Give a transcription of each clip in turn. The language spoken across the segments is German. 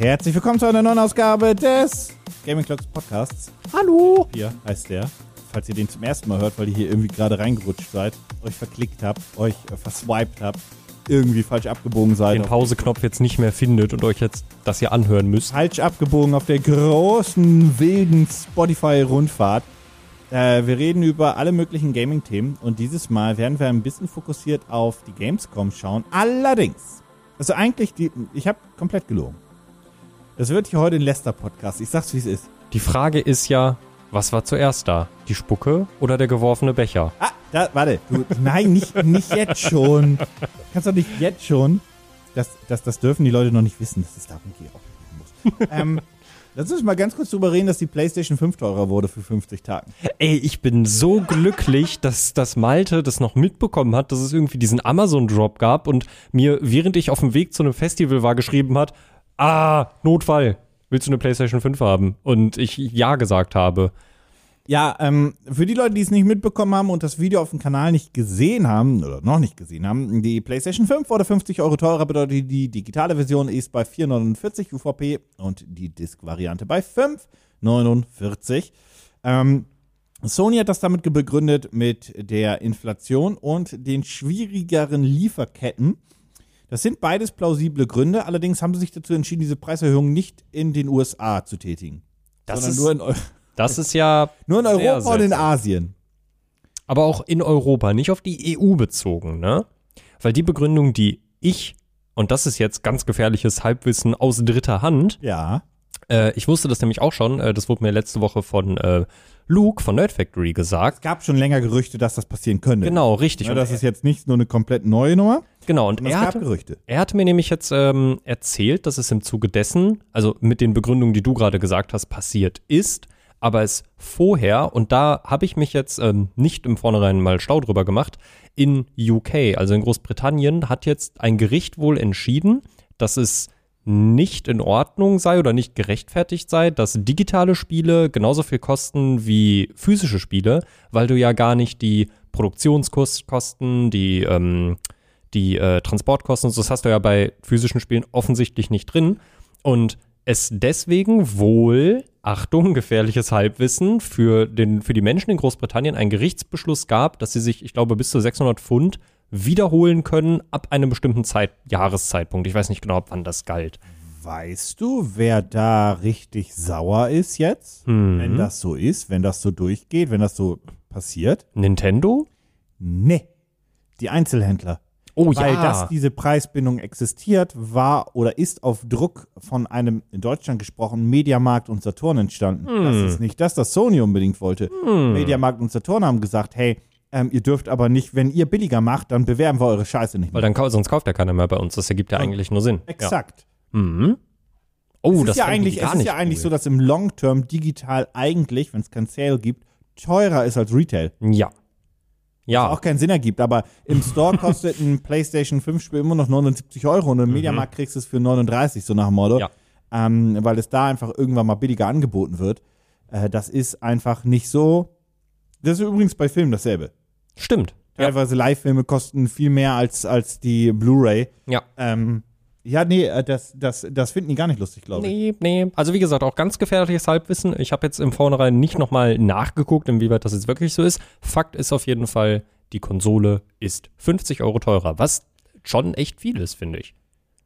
Herzlich willkommen zu einer neuen Ausgabe des Gaming Clocks Podcasts. Hallo! Hier heißt der. Falls ihr den zum ersten Mal hört, weil ihr hier irgendwie gerade reingerutscht seid, euch verklickt habt, euch äh, verswiped habt, irgendwie falsch abgebogen seid. Den Pauseknopf jetzt nicht mehr findet und euch jetzt das hier anhören müsst. falsch abgebogen auf der großen, wilden Spotify-Rundfahrt. Äh, wir reden über alle möglichen Gaming-Themen und dieses Mal werden wir ein bisschen fokussiert auf die Gamescom schauen. Allerdings, also eigentlich, die, ich habe komplett gelogen. Das wird hier heute ein Lester-Podcast. Ich sag's, wie es ist. Die Frage ist ja, was war zuerst da? Die Spucke oder der geworfene Becher? Ah, da, warte. Du, nein, nicht, nicht jetzt schon. Kannst doch nicht jetzt schon. Das, das, das dürfen die Leute noch nicht wissen, dass es darum geht. Auch muss. ähm, lass uns mal ganz kurz drüber reden, dass die PlayStation 5 teurer wurde für 50 Tagen. Ey, ich bin so glücklich, dass, dass Malte das noch mitbekommen hat, dass es irgendwie diesen Amazon-Drop gab und mir, während ich auf dem Weg zu einem Festival war, geschrieben hat, ah, Notfall, willst du eine PlayStation 5 haben? Und ich Ja gesagt habe. Ja, ähm, für die Leute, die es nicht mitbekommen haben und das Video auf dem Kanal nicht gesehen haben, oder noch nicht gesehen haben, die PlayStation 5 wurde 50 Euro teurer, bedeutet die digitale Version ist bei 4,49 UVP und die Disk-Variante bei 5,49. Ähm, Sony hat das damit begründet mit der Inflation und den schwierigeren Lieferketten. Das sind beides plausible Gründe, allerdings haben sie sich dazu entschieden, diese Preiserhöhung nicht in den USA zu tätigen. Das sondern ist- nur in, Eu Das ist ja. nur in Europa und in seltsam. Asien. aber auch in Europa, nicht auf die EU bezogen, ne? Weil die Begründung, die ich, und das ist jetzt ganz gefährliches Halbwissen aus dritter Hand, Ja. äh, ich wusste das nämlich auch schon, äh, das wurde mir letzte Woche von äh, Luke von Nerd Factory gesagt. Es gab schon länger Gerüchte, dass das passieren könnte. Genau, richtig. Ja, Und das ist jetzt nicht nur eine komplett neue Nummer, genau, und es er hatte, Gerüchte. er hatte mir nämlich jetzt ähm, erzählt, dass es im Zuge dessen, also mit den Begründungen, die du gerade gesagt hast, passiert ist, aber es vorher, und da habe ich mich jetzt ähm, nicht im Vornherein mal schlau drüber gemacht, in UK, also in Großbritannien, hat jetzt ein Gericht wohl entschieden, dass es nicht in Ordnung sei oder nicht gerechtfertigt sei, dass digitale Spiele genauso viel kosten wie physische Spiele, weil du ja gar nicht die Produktionskosten, die, ähm, die äh, Transportkosten, und so, das hast du ja bei physischen Spielen offensichtlich nicht drin. Und es deswegen wohl, Achtung, gefährliches Halbwissen, für, den, für die Menschen in Großbritannien einen Gerichtsbeschluss gab, dass sie sich, ich glaube, bis zu 600 Pfund wiederholen können ab einem bestimmten Zeit, Jahreszeitpunkt. Ich weiß nicht genau, ab wann das galt. Weißt du, wer da richtig sauer ist jetzt? Mhm. Wenn das so ist, wenn das so durchgeht, wenn das so passiert? Nintendo? Nee. Die Einzelhändler. Oh Weil ja. dass diese Preisbindung existiert, war oder ist auf Druck von einem in Deutschland gesprochen Mediamarkt und Saturn entstanden. Das Hm. ist nicht das, was Sony unbedingt wollte. Mediamarkt und Saturn haben gesagt, hey, ähm, ihr dürft aber nicht, wenn ihr billiger macht, dann bewerben wir eure Scheiße nicht Weil mehr. dann kau sonst kauft ja keiner mehr bei uns. Das ergibt ja Ja. eigentlich nur Sinn. Exakt. Ja. Mhm. Oh, es das ist ja eigentlich, es ist ja eigentlich cool. so, dass im Long Term digital eigentlich, wenn es kein Sale gibt, teurer ist als Retail. Ja. Ja. Auch keinen Sinn ergibt, aber im Store kostet ein PlayStation 5 Spiel immer noch 79 Euro und im Mediamarkt kriegst du es für 39, so nach dem Motto. Mhm. Ja. Ähm, weil es da einfach irgendwann mal billiger angeboten wird. Äh, das ist einfach nicht so. Das ist übrigens bei Filmen dasselbe. Stimmt. Ja. Teilweise Live-Filme kosten viel mehr als, als die Blu-ray. ja. Ähm, ja, nee, äh, das, das, das finden die gar nicht lustig, glaube ich. Nee, nee. Also wie gesagt, auch ganz gefährliches Halbwissen. Ich habe jetzt im Vornherein nicht nochmal nachgeguckt, inwieweit das jetzt wirklich so ist. Fakt ist auf jeden Fall, die Konsole ist 50 Euro teurer, was schon echt viel ist, finde ich.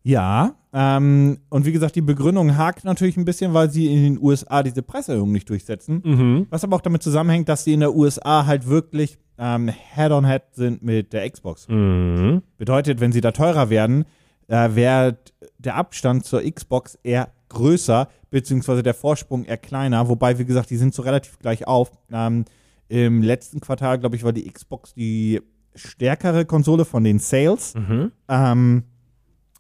Ja, ähm, und wie gesagt, die Begründung hakt natürlich ein bisschen, weil sie in den USA diese Preiserhöhung nicht durchsetzen. Mhm. Was aber auch damit zusammenhängt, dass sie in der USA halt wirklich ähm, Head-on-Head sind mit der Xbox. Mhm. Bedeutet, wenn sie da teurer werden, äh, wäre der Abstand zur Xbox eher größer, beziehungsweise der Vorsprung eher kleiner. Wobei, wie gesagt, die sind so relativ gleich auf. Ähm, Im letzten Quartal, glaube ich, war die Xbox die stärkere Konsole von den Sales. Mhm. Ähm,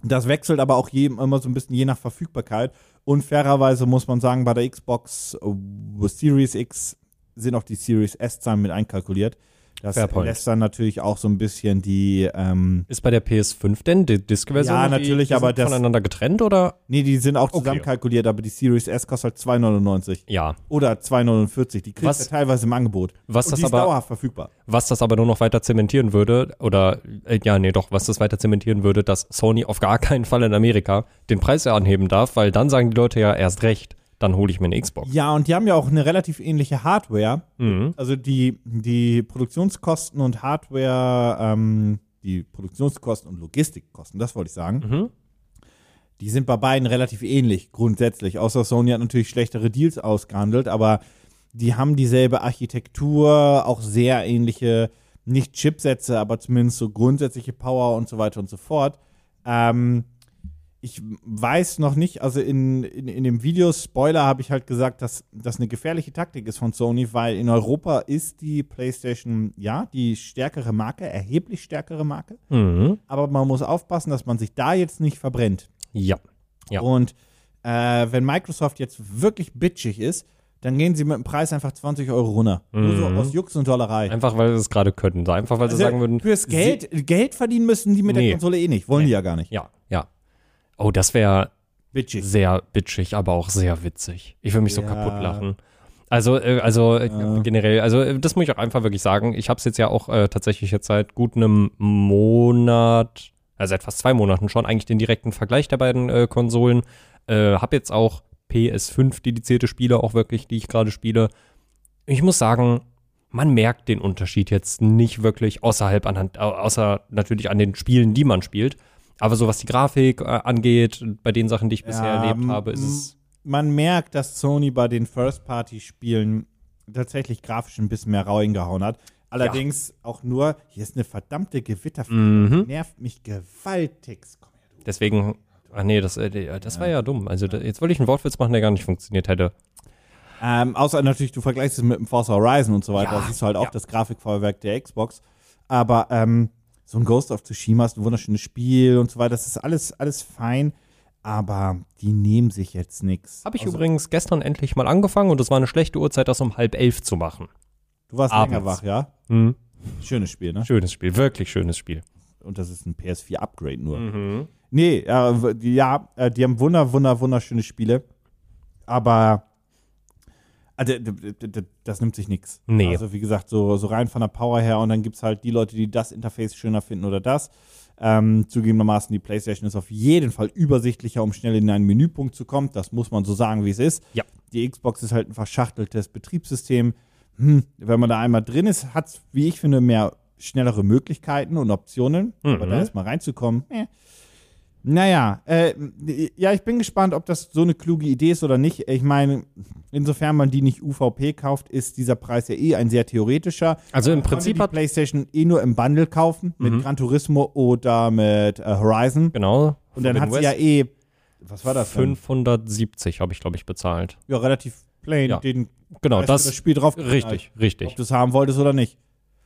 das wechselt aber auch jedem immer so ein bisschen je nach Verfügbarkeit. Und fairerweise muss man sagen, bei der Xbox Series X sind auch die Series S-Zahlen mit einkalkuliert. Das lässt dann natürlich auch so ein bisschen die, ähm, Ist bei der PS5 denn die Disk-Version? Ja, die- natürlich, die aber sind das- voneinander getrennt oder? nee, die sind auch Okay. zusammenkalkuliert, aber die Series S kostet halt 2,99 Ja. oder 2,49. Die kriegst Was- du teilweise im Angebot. Was Und das die ist aber- dauerhaft verfügbar. Was das aber nur noch weiter zementieren würde, oder äh, ja, nee, doch, was das weiter zementieren würde, dass Sony auf gar keinen Fall in Amerika den Preis anheben darf, weil dann sagen die Leute ja erst recht, dann hole ich mir eine Xbox. Ja, und die haben ja auch eine relativ ähnliche Hardware. Mhm. Also die, die Produktionskosten und Hardware, ähm, die Produktionskosten und Logistikkosten, das wollte ich sagen, Mhm. die sind bei beiden relativ ähnlich grundsätzlich. Außer Sony hat natürlich schlechtere Deals ausgehandelt, aber die haben dieselbe Architektur, auch sehr ähnliche, nicht Chipsätze, aber zumindest so grundsätzliche Power und so weiter und so fort. Ähm, ich weiß noch nicht, also in, in, in dem Video Spoiler habe ich halt gesagt, dass das eine gefährliche Taktik ist von Sony, weil in Europa ist die PlayStation, ja, die stärkere Marke, erheblich stärkere Marke, Mhm. aber man muss aufpassen, dass man sich da jetzt nicht verbrennt. Ja. Ja. Und äh, wenn Microsoft jetzt wirklich bitchig ist, dann gehen sie mit dem Preis einfach 20 Euro runter. Nur so Mhm. aus Jux und Dollerei. Einfach weil sie es gerade können. Einfach weil sie Also sagen würden. fürs Geld, Geld verdienen müssen die mit Nee. der Konsole eh nicht. Wollen die ja gar nicht. Ja, ja. Oh, das wäre sehr bitchig, aber auch sehr witzig. Ich würde mich so Ja. kaputt lachen. Also, äh, also äh, Ja. generell, also äh, das muss ich auch einfach wirklich sagen. Ich habe es jetzt ja auch äh, tatsächlich jetzt seit gut einem Monat, also seit fast zwei Monaten schon, eigentlich den direkten Vergleich der beiden äh, Konsolen. Äh, habe jetzt auch PS5 dedizierte Spiele, auch wirklich, die ich gerade spiele. Ich muss sagen, man merkt den Unterschied jetzt nicht wirklich außerhalb anhand, au- außer natürlich an den Spielen, die man spielt. Aber so was die Grafik äh, angeht, bei den Sachen, die ich bisher Ja, erlebt habe, ist es Man merkt, dass Sony bei den First-Party-Spielen tatsächlich grafisch ein bisschen mehr reingehauen hat. Allerdings auch nur, hier ist eine verdammte Gewitterfläche. Mhm. Nervt mich gewaltigst. Komm her. Deswegen, ah nee, das, äh, das war ja dumm. Also da, jetzt wollte ich einen Wortwitz machen, der gar nicht funktioniert hätte. Ähm, außer natürlich, du vergleichst es mit dem Forza Horizon und so weiter. Ja, da siehst du halt auch ja. das Grafikfeuerwerk der Xbox. Aber ähm, so ein Ghost of Tsushima ist ein wunderschönes Spiel und so weiter. Das ist alles, alles fein. Aber die nehmen sich jetzt nichts. Habe ich Also, übrigens gestern endlich mal angefangen und es war eine schlechte Uhrzeit, das um halb elf zu machen. Du warst abends. länger wach, ja? Mhm. Schönes Spiel, ne? Schönes Spiel, wirklich schönes Spiel. Und das ist ein PS4-Upgrade nur. Mhm. Nee, äh, ja, äh, die haben wunder, wunder, wunderschöne Spiele. Aber also, das nimmt sich nichts. Nee. Also, wie gesagt, so, so rein von der Power her und dann gibt es halt die Leute, die das Interface schöner finden oder das. Ähm, zugegebenermaßen, die PlayStation ist auf jeden Fall übersichtlicher, um schnell in einen Menüpunkt zu kommen. Das muss man so sagen, wie es ist. Ja. Die Xbox ist halt ein verschachteltes Betriebssystem. Hm, wenn man da einmal drin ist, hat es, wie ich finde, mehr schnellere Möglichkeiten und Optionen. Aber Mhm. da erstmal reinzukommen, eh. Naja, äh, ja, ich bin gespannt, ob das so eine kluge Idee ist oder nicht. Ich meine, insofern man die nicht UVP kauft, ist dieser Preis ja eh ein sehr theoretischer. Also im Prinzip die hat, PlayStation eh nur im Bundle kaufen, mit Mhm. Gran Turismo oder mit äh, Horizon. genau. Und dann hat sie ja eh, was war das? denn? 570 habe ich, glaube ich, bezahlt. Ja, relativ plain, Ja. den Genau, das, das Spiel drauf. richtig, Ob richtig. du es haben wolltest oder nicht.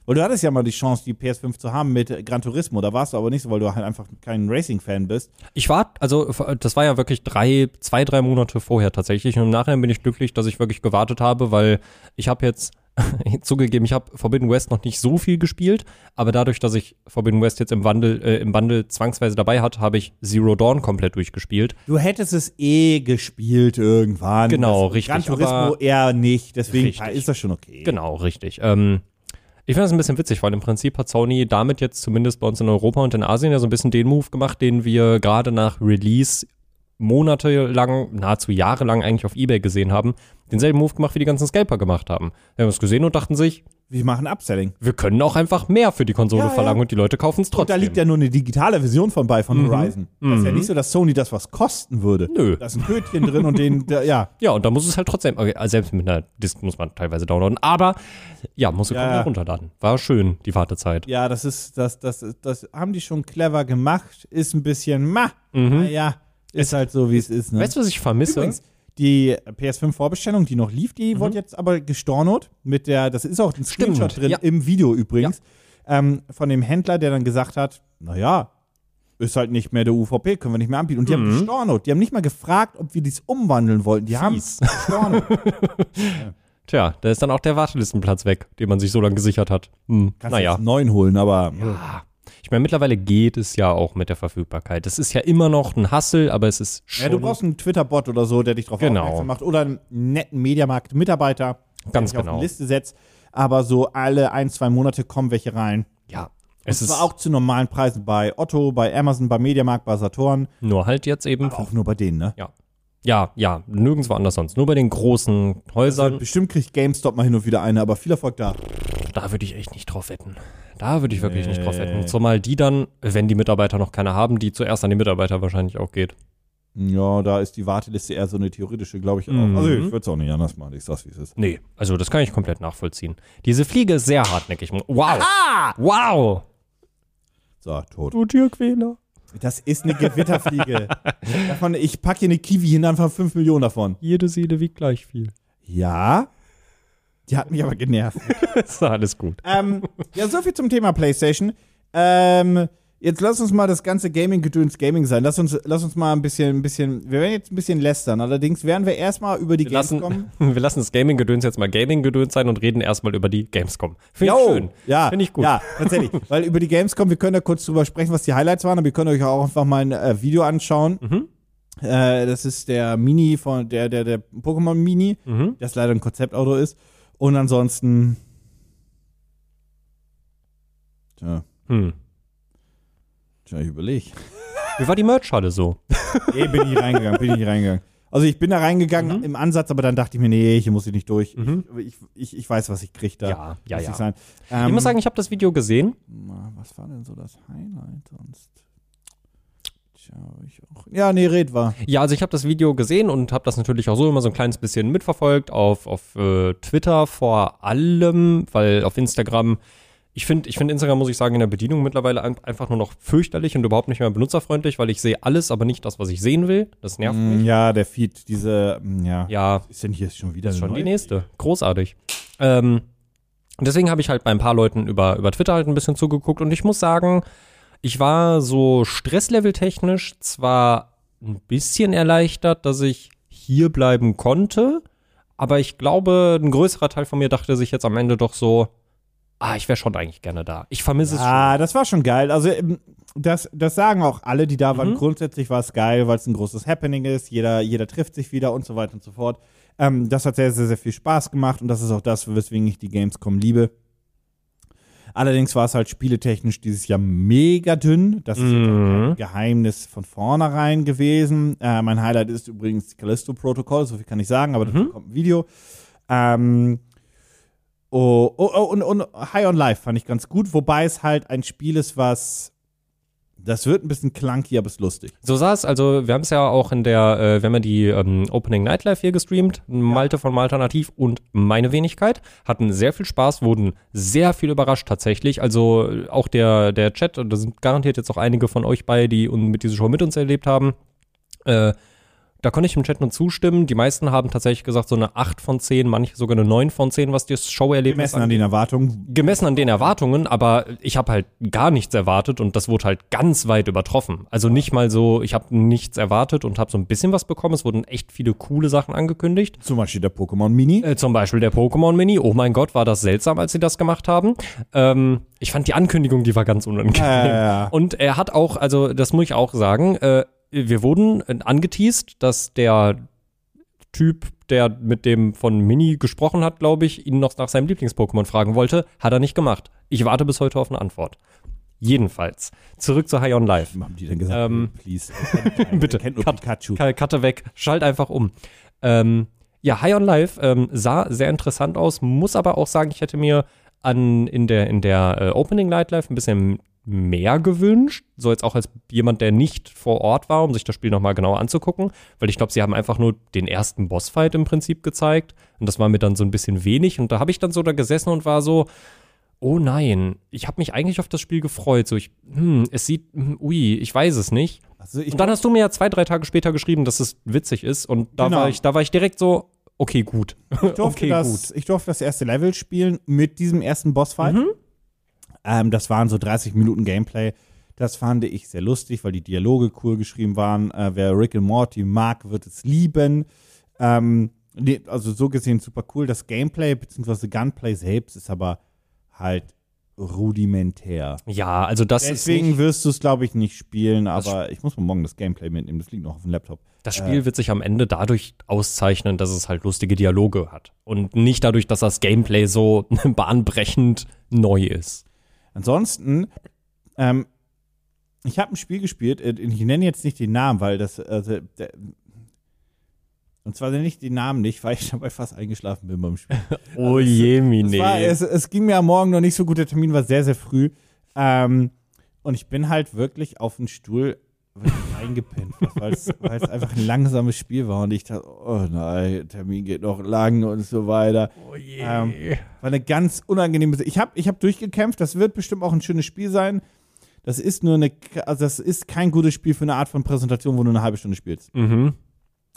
Weil du hattest ja mal die Chance, die PS5 zu haben mit Gran Turismo. Da warst du aber nicht so, weil du halt einfach kein Racing-Fan bist. Ich war, also das war ja wirklich drei, zwei, drei Monate vorher tatsächlich. Und im Nachhinein bin ich glücklich, dass ich wirklich gewartet habe, weil ich habe jetzt zugegeben, ich habe Forbidden West noch nicht so viel gespielt, aber dadurch, dass ich Forbidden West jetzt im Wandel, äh, im Bundle zwangsweise dabei hat, habe ich Zero Dawn komplett durchgespielt. Du hättest es eh gespielt irgendwann. Genau, das, richtig, Gran Turismo eher nicht, deswegen Richtig. ist das schon okay. Genau, richtig. Ähm, ich finde das ein bisschen witzig, weil im Prinzip hat Sony damit jetzt zumindest bei uns in Europa und in Asien ja so ein bisschen den Move gemacht, den wir gerade nach Release monatelang, nahezu jahrelang eigentlich auf Ebay gesehen haben. Denselben Move gemacht, wie die ganzen Scalper gemacht haben. Die haben es gesehen und dachten sich, Wir machen Upselling. wir können auch einfach mehr für die Konsole Ja, ja. verlangen und die Leute kaufen es Und trotzdem. da liegt ja nur eine digitale Version von bei von Mhm. Horizon. Das ist ja Mhm. nicht so, dass Sony das was kosten würde. Nö. Da ist ein Kötchen drin und den, der, ja. Ja, und da muss es halt trotzdem, okay, also selbst mit einer Disk muss man teilweise downloaden, aber ja, muss Ja, komplett ja. runterladen. War schön, die Wartezeit. Ja, das ist, das, das, das haben die schon clever gemacht. Ist ein bisschen, ma, Mhm. naja, ist halt so, wie es ist, ne? Weißt du, was ich vermisse? Übrigens, die PS5-Vorbestellung, die noch lief, die wurde jetzt aber gestornot mit der, das ist auch ein Screenshot Stimmt, drin ja. im Video übrigens, ähm, von dem Händler, der dann gesagt hat, naja, ist halt nicht mehr der UVP, können wir nicht mehr anbieten. Und die haben Mhm. gestornot. Die haben nicht mal gefragt, ob wir dies umwandeln wollten. Die haben gestornot. Tja, da ist dann auch der Wartelistenplatz weg, den man sich so lange gesichert hat. Hm, Kannst naja. jetzt neuen holen, aber Ja. Ich meine, mittlerweile geht es ja auch mit der Verfügbarkeit. Das ist ja immer noch ein Hassel, aber es ist schon Ja, du brauchst einen Twitter-Bot oder so, der dich darauf Genau. aufmerksam macht. Oder einen netten Mediamarkt-Mitarbeiter, der Ganz dich auf genau. eine Liste setzt. Aber so alle ein, zwei Monate kommen welche rein. ja. Und Es ist zwar auch zu normalen Preisen bei Otto, bei Amazon, bei Mediamarkt, bei Saturn. nur halt jetzt eben. Aber auch nur bei denen, ne? Ja. Ja, ja, nirgendwo anders sonst. Nur bei den großen Häusern. Bestimmt kriegt GameStop mal hin und wieder eine, aber viel Erfolg da. Da würde ich echt nicht drauf wetten. Da würde ich wirklich nicht drauf Nee. wetten. Zumal die dann, wenn die Mitarbeiter noch keine haben, die zuerst an die Mitarbeiter wahrscheinlich auch geht. Ja, da ist die Warteliste eher so eine theoretische, glaube ich. Auch. Mhm. Also ich würde es auch nicht anders machen. Ich sag's, wie es ist. Nee, also das kann ich komplett nachvollziehen. Diese Fliege ist sehr hartnäckig. Wow. Wow. So, tot. Du Tierquäler. Das ist eine Gewitterfliege. davon, ich packe hier eine Kiwi hin, einfach 5 Millionen davon. Jede Seele wiegt gleich viel. Ja. Die hat mich aber genervt. ist alles gut. ähm, ja, so viel zum Thema PlayStation. Ähm, jetzt lass uns mal das ganze Gaming-Gedöns Gaming sein. Lass uns, lass uns mal ein bisschen, ein bisschen, wir werden jetzt ein bisschen lästern. Allerdings werden wir erstmal über die Wir lassen, Gamescom. wir lassen das Gaming-Gedöns jetzt mal Gaming-Gedöns sein und reden erstmal über die Gamescom. Finde ich schön. Ja, Finde ich gut. Ja, tatsächlich. Weil über die Gamescom, wir können da kurz drüber sprechen, was die Highlights waren, aber ihr könnt euch auch einfach mal ein äh, Video anschauen. Mhm. Äh, das ist der Mini von der, der, der Pokémon Mini, Mhm. das leider ein Konzeptauto ist. Und ansonsten. Tja, Hm. tja, ich überlege. Wie war die Merch-Halle so? Nee, bin ich reingegangen, bin ich reingegangen. Also ich bin da reingegangen Mhm. im Ansatz, aber dann dachte ich mir, nee, hier muss ich nicht durch. Mhm. Ich, ich, ich weiß, was ich kriege da. Ja, ja, ja. Ich. Ähm, ich muss sagen, ich habe das Video gesehen. Na, Was war denn so das Highlight sonst? Tja, ich auch. Ja, nee, red war. Ja, also ich habe das Video gesehen und habe das natürlich auch so immer so ein kleines bisschen mitverfolgt auf, auf äh, Twitter vor allem, weil auf Instagram, ich finde ich find Instagram, muss ich sagen, in der Bedienung mittlerweile ein, einfach nur noch fürchterlich und überhaupt nicht mehr benutzerfreundlich, weil ich sehe alles, aber nicht das, was ich sehen will. Das nervt Mm, mich. Ja, der Feed, diese, mm, ja. Ja, Ist denn hier schon wieder ist schon die nächste. Großartig. Ähm, und deswegen habe ich halt bei ein paar Leuten über, über Twitter halt ein bisschen zugeguckt und ich muss sagen, ich war so stressleveltechnisch zwar ein bisschen erleichtert, dass ich hier bleiben konnte, aber ich glaube, ein größerer Teil von mir dachte sich jetzt am Ende doch so, ah, ich wäre schon eigentlich gerne da. Ich vermisse es schon. Ah, das war schon geil. Also, ähm, das, das sagen auch alle, die da waren. Mhm. Grundsätzlich war es geil, weil es ein großes Happening ist. Jeder, jeder trifft sich wieder und so weiter und so fort. Ähm, das hat sehr, sehr, sehr viel Spaß gemacht und das ist auch das, weswegen ich die Gamescom liebe. Allerdings war es halt spieletechnisch dieses Jahr mega dünn. Das ist Mhm. kein Geheimnis von vornherein gewesen. Äh, mein Highlight ist übrigens Callisto Protocol, so viel kann ich sagen, aber dazu Mhm. kommt ein Video. Ähm, oh, oh, oh, und, und High on Life fand ich ganz gut, wobei es halt ein Spiel ist, was das wird ein bisschen clunky, aber ist lustig. So sah es, also wir haben es ja auch in der, äh, wir haben ja die ähm, Opening Nightlife hier gestreamt, Malte von Malternativ und meine Wenigkeit, hatten sehr viel Spaß, wurden sehr viel überrascht tatsächlich, also auch der, der Chat, und da sind garantiert jetzt auch einige von euch bei, die mit dieser Show mit uns erlebt haben, äh, da konnte ich im Chat nur zustimmen. Die meisten haben tatsächlich gesagt, so eine 8 von 10, manche sogar eine 9 von 10, was das Show-Erlebnis Gemessen an den Erwartungen. gemessen an den Erwartungen, aber ich habe halt gar nichts erwartet und das wurde halt ganz weit übertroffen. Also nicht mal so, ich habe nichts erwartet und habe so ein bisschen was bekommen. Es wurden echt viele coole Sachen angekündigt. Zum Beispiel der Pokémon Mini. Äh, zum Beispiel der Pokémon Mini. Oh mein Gott, war das seltsam, als sie das gemacht haben. Ähm, ich fand die Ankündigung, die war ganz unangenehm. Ja. Und er hat auch, also das muss ich auch sagen, äh, wir wurden äh, angeteased, dass der Typ, der mit dem von Mini gesprochen hat, glaube ich, ihn noch nach seinem Lieblings-Pokémon fragen wollte. Hat er nicht gemacht. Ich warte bis heute auf eine Antwort. Jedenfalls. Zurück zu High on Life. Haben die denn gesagt, Ähm, please, bitte, kennt nur cut, Pikachu. Ka- Cutte weg, schalt einfach um. Ähm, ja, High on Life ähm, sah sehr interessant aus, muss aber auch sagen, ich hätte mir an, in der, in der äh, Opening Night Live ein bisschen mehr gewünscht. So jetzt auch als jemand, der nicht vor Ort war, um sich das Spiel nochmal genauer anzugucken. Weil ich glaube, sie haben einfach nur den ersten Bossfight im Prinzip gezeigt. Und das war mir dann so ein bisschen wenig. Und da habe ich dann so da gesessen und war so, oh nein, ich habe mich eigentlich auf das Spiel gefreut. So, ich, hm, es sieht, hm, ui, ich weiß es nicht. Also ich Und dann hast du mir ja zwei, drei Tage später geschrieben, dass es witzig ist. Und da, Genau. war, ich, da war ich direkt so, okay, gut. durfte, okay, das, ich durfte das erste Level spielen mit diesem ersten Bossfight. Mhm. Ähm, das waren so 30 Minuten Gameplay. Das fand ich sehr lustig, weil die Dialoge cool geschrieben waren. Äh, wer Rick and Morty mag, wird es lieben. Ähm, Nee, also so gesehen super cool. Das Gameplay bzw. Gunplay selbst ist aber halt rudimentär. Ja, also das Deswegen ist nicht, wirst du es, glaube ich, nicht spielen, aber ich muss mal morgen das Gameplay mitnehmen. Das liegt noch auf dem Laptop. das Spiel wird sich am Ende dadurch auszeichnen, dass es halt lustige Dialoge hat und nicht dadurch, dass das Gameplay so bahnbrechend neu ist. Ansonsten, ähm, ich habe ein Spiel gespielt, äh, ich nenne jetzt nicht den Namen, weil das, also, der, und zwar nicht den Namen nicht, weil ich dabei fast eingeschlafen bin beim Spiel. Oh je, Es, war, es, es ging mir am Morgen noch nicht so gut, der Termin war sehr, sehr früh. Ähm, und ich bin halt wirklich auf den Stuhl eingepennt, weil es einfach ein langsames Spiel war und ich dachte, oh nein, Termin geht noch lang und so weiter. Oh je. Ähm, war eine ganz unangenehme. Ich habe ich hab durchgekämpft. Das wird bestimmt auch ein schönes Spiel sein. Das ist nur eine, also das ist kein gutes Spiel für eine Art von Präsentation, wo du eine halbe Stunde spielst. mhm.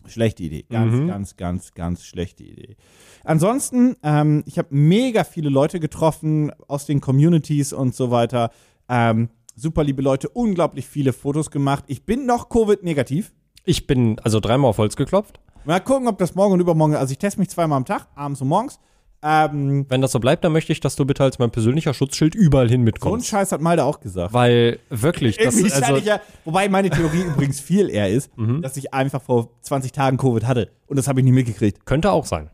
Schlechte Idee. Ganz, Mhm. ganz, ganz, ganz schlechte Idee. Ansonsten, ähm, ich habe mega viele Leute getroffen aus den Communities und so weiter. Ähm, super liebe Leute, unglaublich viele Fotos gemacht. Ich bin noch Covid-negativ. Ich bin also dreimal auf Holz geklopft. Mal gucken, ob das morgen und übermorgen, also ich teste mich zweimal am Tag, abends und morgens. Ähm, Wenn das so bleibt, dann möchte ich, dass du bitte als mein persönlicher Schutzschild überall hin so ein mitkommst. Scheiß hat Malte auch gesagt. Weil wirklich, das Irgendwie also, ja, wobei meine Theorie übrigens viel eher ist, Mhm. dass ich einfach vor 20 Tagen Covid hatte und das habe ich nicht mitgekriegt. könnte auch sein.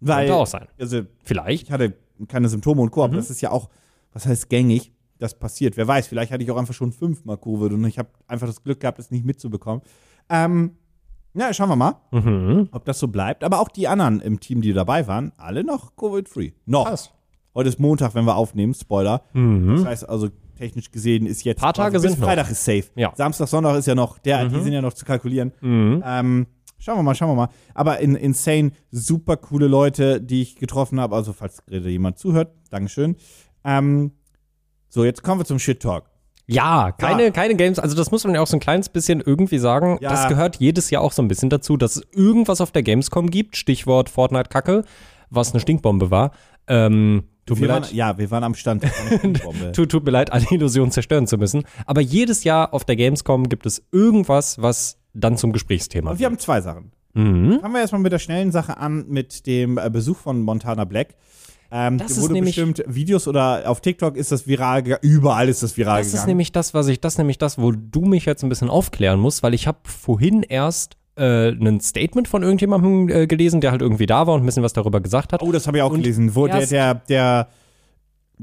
Weil, Könnte auch sein. Also Vielleicht. ich hatte keine Symptome und Co., Mhm. aber das ist ja auch, was heißt gängig, das passiert. Wer weiß, vielleicht hatte ich auch einfach schon fünfmal Covid und ich habe einfach das Glück gehabt, es nicht mitzubekommen. Ähm, ja, schauen wir mal, Mhm. ob das so bleibt. Aber auch die anderen im Team, die dabei waren, alle noch Covid-free. Noch. Krass. Heute ist Montag, wenn wir aufnehmen, Spoiler. Das heißt also, technisch gesehen ist jetzt. Mhm. Paar Tage sind noch. Freitag ist safe. Ja. Mhm. Samstag, Sonntag ist ja noch, der, die sind ja noch zu kalkulieren. Ähm, schauen wir mal, schauen wir mal. Aber in insane, super coole Leute, die ich getroffen habe. Also, falls gerade jemand zuhört, Dankeschön. Ähm, so, jetzt kommen wir zum Shit Talk. Ja, keine, keine Games. Also das muss man ja auch so ein kleines bisschen irgendwie sagen. Ja. Das gehört jedes Jahr auch so ein bisschen dazu, dass es irgendwas auf der Gamescom gibt. Stichwort Fortnite-Kacke, was eine Stinkbombe war. Ähm, tut mir Wir waren, leid. ja, wir waren am Stand. Tut, tut mir leid, alle Illusionen zerstören zu müssen. Aber jedes Jahr auf der Gamescom gibt es irgendwas, was dann zum Gesprächsthema Und wir haben zwei Sachen. Mhm. Fangen wir erstmal mit der schnellen Sache an, mit dem äh, Besuch von Montana Black. Ähm, Das da ist wurde nämlich- bestimmt Videos oder auf TikTok ist das viral, überall ist das viral Das ist gegangen. nämlich das, was ich, das ist nämlich das, wo du mich jetzt ein bisschen aufklären musst, weil ich habe vorhin erst äh, ein Statement von irgendjemandem äh, gelesen, der halt irgendwie da war und ein bisschen was darüber gesagt hat. oh, das habe ich auch Und gelesen, wo der, der, der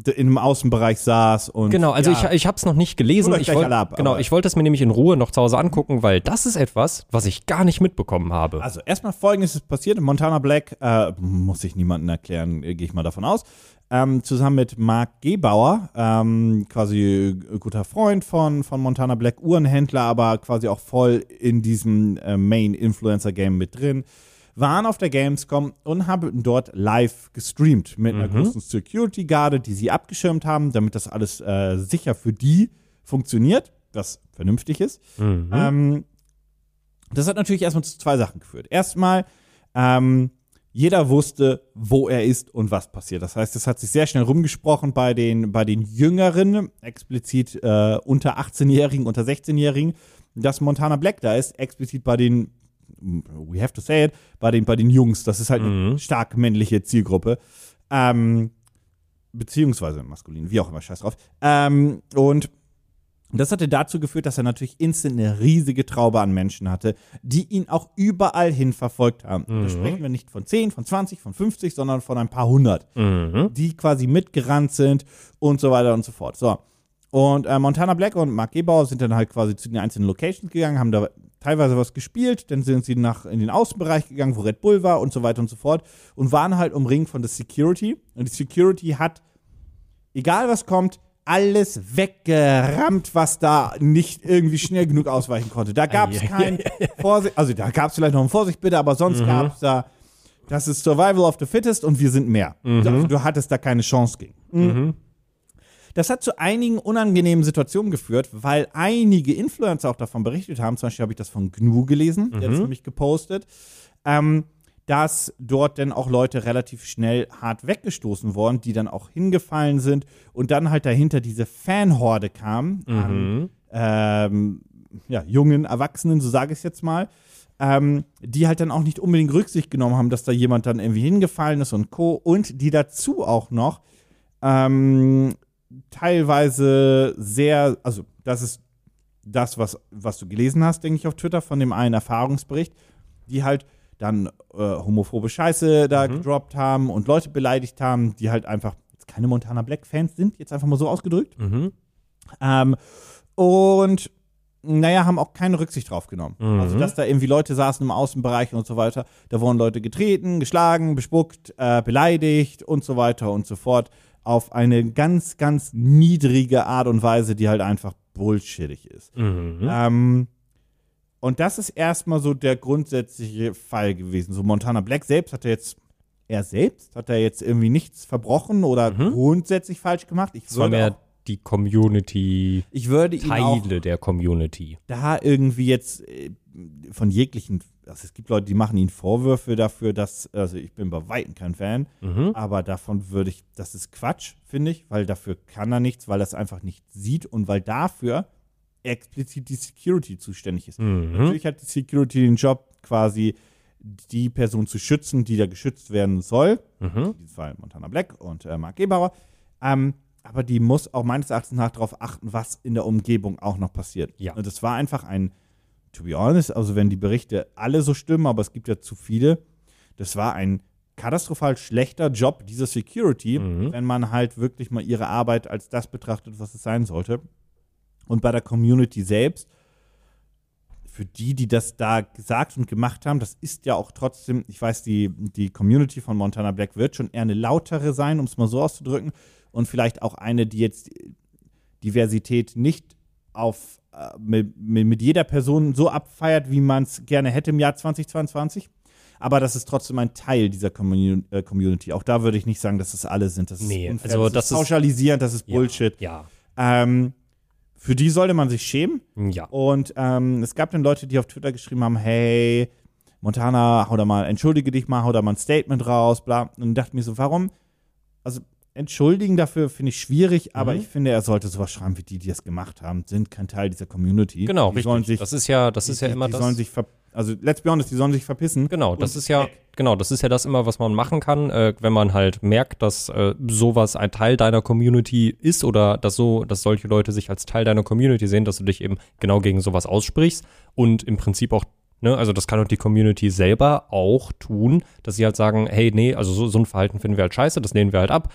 in einem Außenbereich saß und Genau, also ja, ich, ich habe es noch nicht gelesen. Ich wollt, ab, genau, ich wollte es mir nämlich in Ruhe noch zu Hause angucken, weil das ist etwas, was ich gar nicht mitbekommen habe. Also erstmal folgendes ist passiert. Montana Black, äh, muss ich niemandem erklären, äh, gehe ich mal davon aus. Ähm, zusammen mit Mark Gebauer, ähm, quasi guter Freund von, von Montana Black, Uhrenhändler, aber quasi auch voll in diesem äh, Main-Influencer-Game mit drin, waren auf der Gamescom und haben dort live gestreamt mit einer großen Security-Garde, die sie abgeschirmt haben, damit das alles äh, sicher für die funktioniert, was vernünftig ist. Ähm, das hat natürlich erstmal zu zwei Sachen geführt. Erstmal, ähm, jeder wusste, wo er ist und was passiert. Das heißt, es hat sich sehr schnell rumgesprochen bei den, bei den Jüngeren, explizit äh, unter 18-Jährigen, unter 16-Jährigen, dass Montana Black da ist, explizit bei den, we have to say it, bei den, bei den Jungs. Das ist halt eine stark männliche Zielgruppe. Ähm, beziehungsweise maskulin, wie auch immer, scheiß drauf. Ähm, und das hatte dazu geführt, dass er natürlich instant eine riesige Traube an Menschen hatte, die ihn auch überall hin verfolgt haben. Da sprechen wir nicht von 10, von 20, von 50, sondern von ein paar hundert, die quasi mitgerannt sind und so weiter und so fort. So. Und äh, Montana Black und Mark Gebauer sind dann halt quasi zu den einzelnen Locations gegangen, haben da teilweise was gespielt, dann sind sie nach in den Außenbereich gegangen, wo Red Bull war und so weiter und so fort und waren halt umringt von der Security. Und die Security hat egal was kommt, alles weggerammt, was da nicht irgendwie schnell genug ausweichen konnte. Da gab es kein Vorsicht, also da gab es vielleicht noch ein Vorsicht bitte, aber sonst gab es da, das ist Survival of the Fittest und wir sind mehr. Also, du hattest da keine Chance gegen. Das hat zu einigen unangenehmen Situationen geführt, weil einige Influencer auch davon berichtet haben. Zum Beispiel habe ich das von GNU gelesen, der hat es nämlich gepostet, ähm, dass dort dann auch Leute relativ schnell hart weggestoßen wurden, die dann auch hingefallen sind und dann halt dahinter diese Fanhorde kam an ähm, ja, jungen Erwachsenen, so sage ich es jetzt mal, ähm, die halt dann auch nicht unbedingt Rücksicht genommen haben, dass da jemand dann irgendwie hingefallen ist und Co. Und die dazu auch noch ähm, teilweise sehr, also das ist das, was, was du gelesen hast, denke ich, auf Twitter von dem einen Erfahrungsbericht, die halt dann äh, homophobe Scheiße da Mhm. gedroppt haben und Leute beleidigt haben, die halt einfach jetzt keine Montana Black-Fans sind, jetzt einfach mal so ausgedrückt. Mhm. Ähm, und naja, haben auch keine Rücksicht drauf genommen. Mhm. Also, dass da irgendwie Leute saßen im Außenbereich und so weiter. Da wurden Leute getreten, geschlagen, bespuckt, äh, beleidigt und so weiter und so fort. Auf eine ganz, ganz niedrige Art und Weise, die halt einfach bullshittig ist. Mhm. Ähm, und das ist erstmal so der grundsätzliche Fall gewesen. So Montana Black selbst hat er jetzt, er selbst hat er jetzt irgendwie nichts verbrochen oder Mhm. grundsätzlich falsch gemacht. Ich würde, mehr auch, die Community, ich würde ihn auch Teile der Community. da irgendwie jetzt äh, von jeglichen, also es gibt Leute, die machen ihnen Vorwürfe dafür, dass, also ich bin bei Weitem kein Fan, Mhm. aber davon würde ich, das ist Quatsch, finde ich, weil dafür kann er nichts, weil er es einfach nicht sieht und weil dafür explizit die Security zuständig ist. Mhm. Natürlich hat die Security den Job, quasi die Person zu schützen, die da geschützt werden soll. Mhm. In diesem Fall Montana Black und äh, Mark Gebauer. Ähm, aber die muss auch meines Erachtens nach darauf achten, was in der Umgebung auch noch passiert. Ja. Und das war einfach ein, to be honest, also wenn die Berichte alle so stimmen, aber es gibt ja zu viele, das war ein katastrophal schlechter Job dieser Security, Mhm. wenn man halt wirklich mal ihre Arbeit als das betrachtet, was es sein sollte. Und bei der Community selbst, für die, die das da gesagt und gemacht haben, das ist ja auch trotzdem, ich weiß, die, die Community von Montana Black wird schon eher eine lautere sein, um es mal so auszudrücken, und vielleicht auch eine, die jetzt Diversität nicht auf äh, mit, mit jeder Person so abfeiert, wie man es gerne hätte im Jahr 2022. Aber das ist trotzdem ein Teil dieser äh, Community. Auch da würde ich nicht sagen, dass es alle sind. Das ist Nee, unfair, also das, das ist ist- pauschalisierend, das ist Bullshit. Ja. Ähm, für die sollte man sich schämen. Ja. Und ähm, es gab dann Leute, die auf Twitter geschrieben haben, hey, Montana, hau da mal, entschuldige dich mal, hau da mal ein Statement raus, bla. Und dachte mir so, warum? Also entschuldigen dafür finde ich schwierig, aber Mhm. ich finde, er sollte sowas schreiben wie die, die es gemacht haben, sind kein Teil dieser Community. Genau, die sollen richtig. sich, das ist ja, das ist ja die, immer die das. sollen sich also let's be honest, die sollen sich verpissen. Genau, das ist ja, genau, das ist ja das immer, was man machen kann, äh, wenn man halt merkt, dass äh, sowas ein Teil deiner Community ist oder dass so, dass solche Leute sich als Teil deiner Community sehen, dass du dich eben genau gegen sowas aussprichst und im Prinzip auch, ne, also das kann auch die Community selber auch tun, dass sie halt sagen, hey, nee, also so, so ein Verhalten finden wir halt scheiße, das lehnen wir halt ab,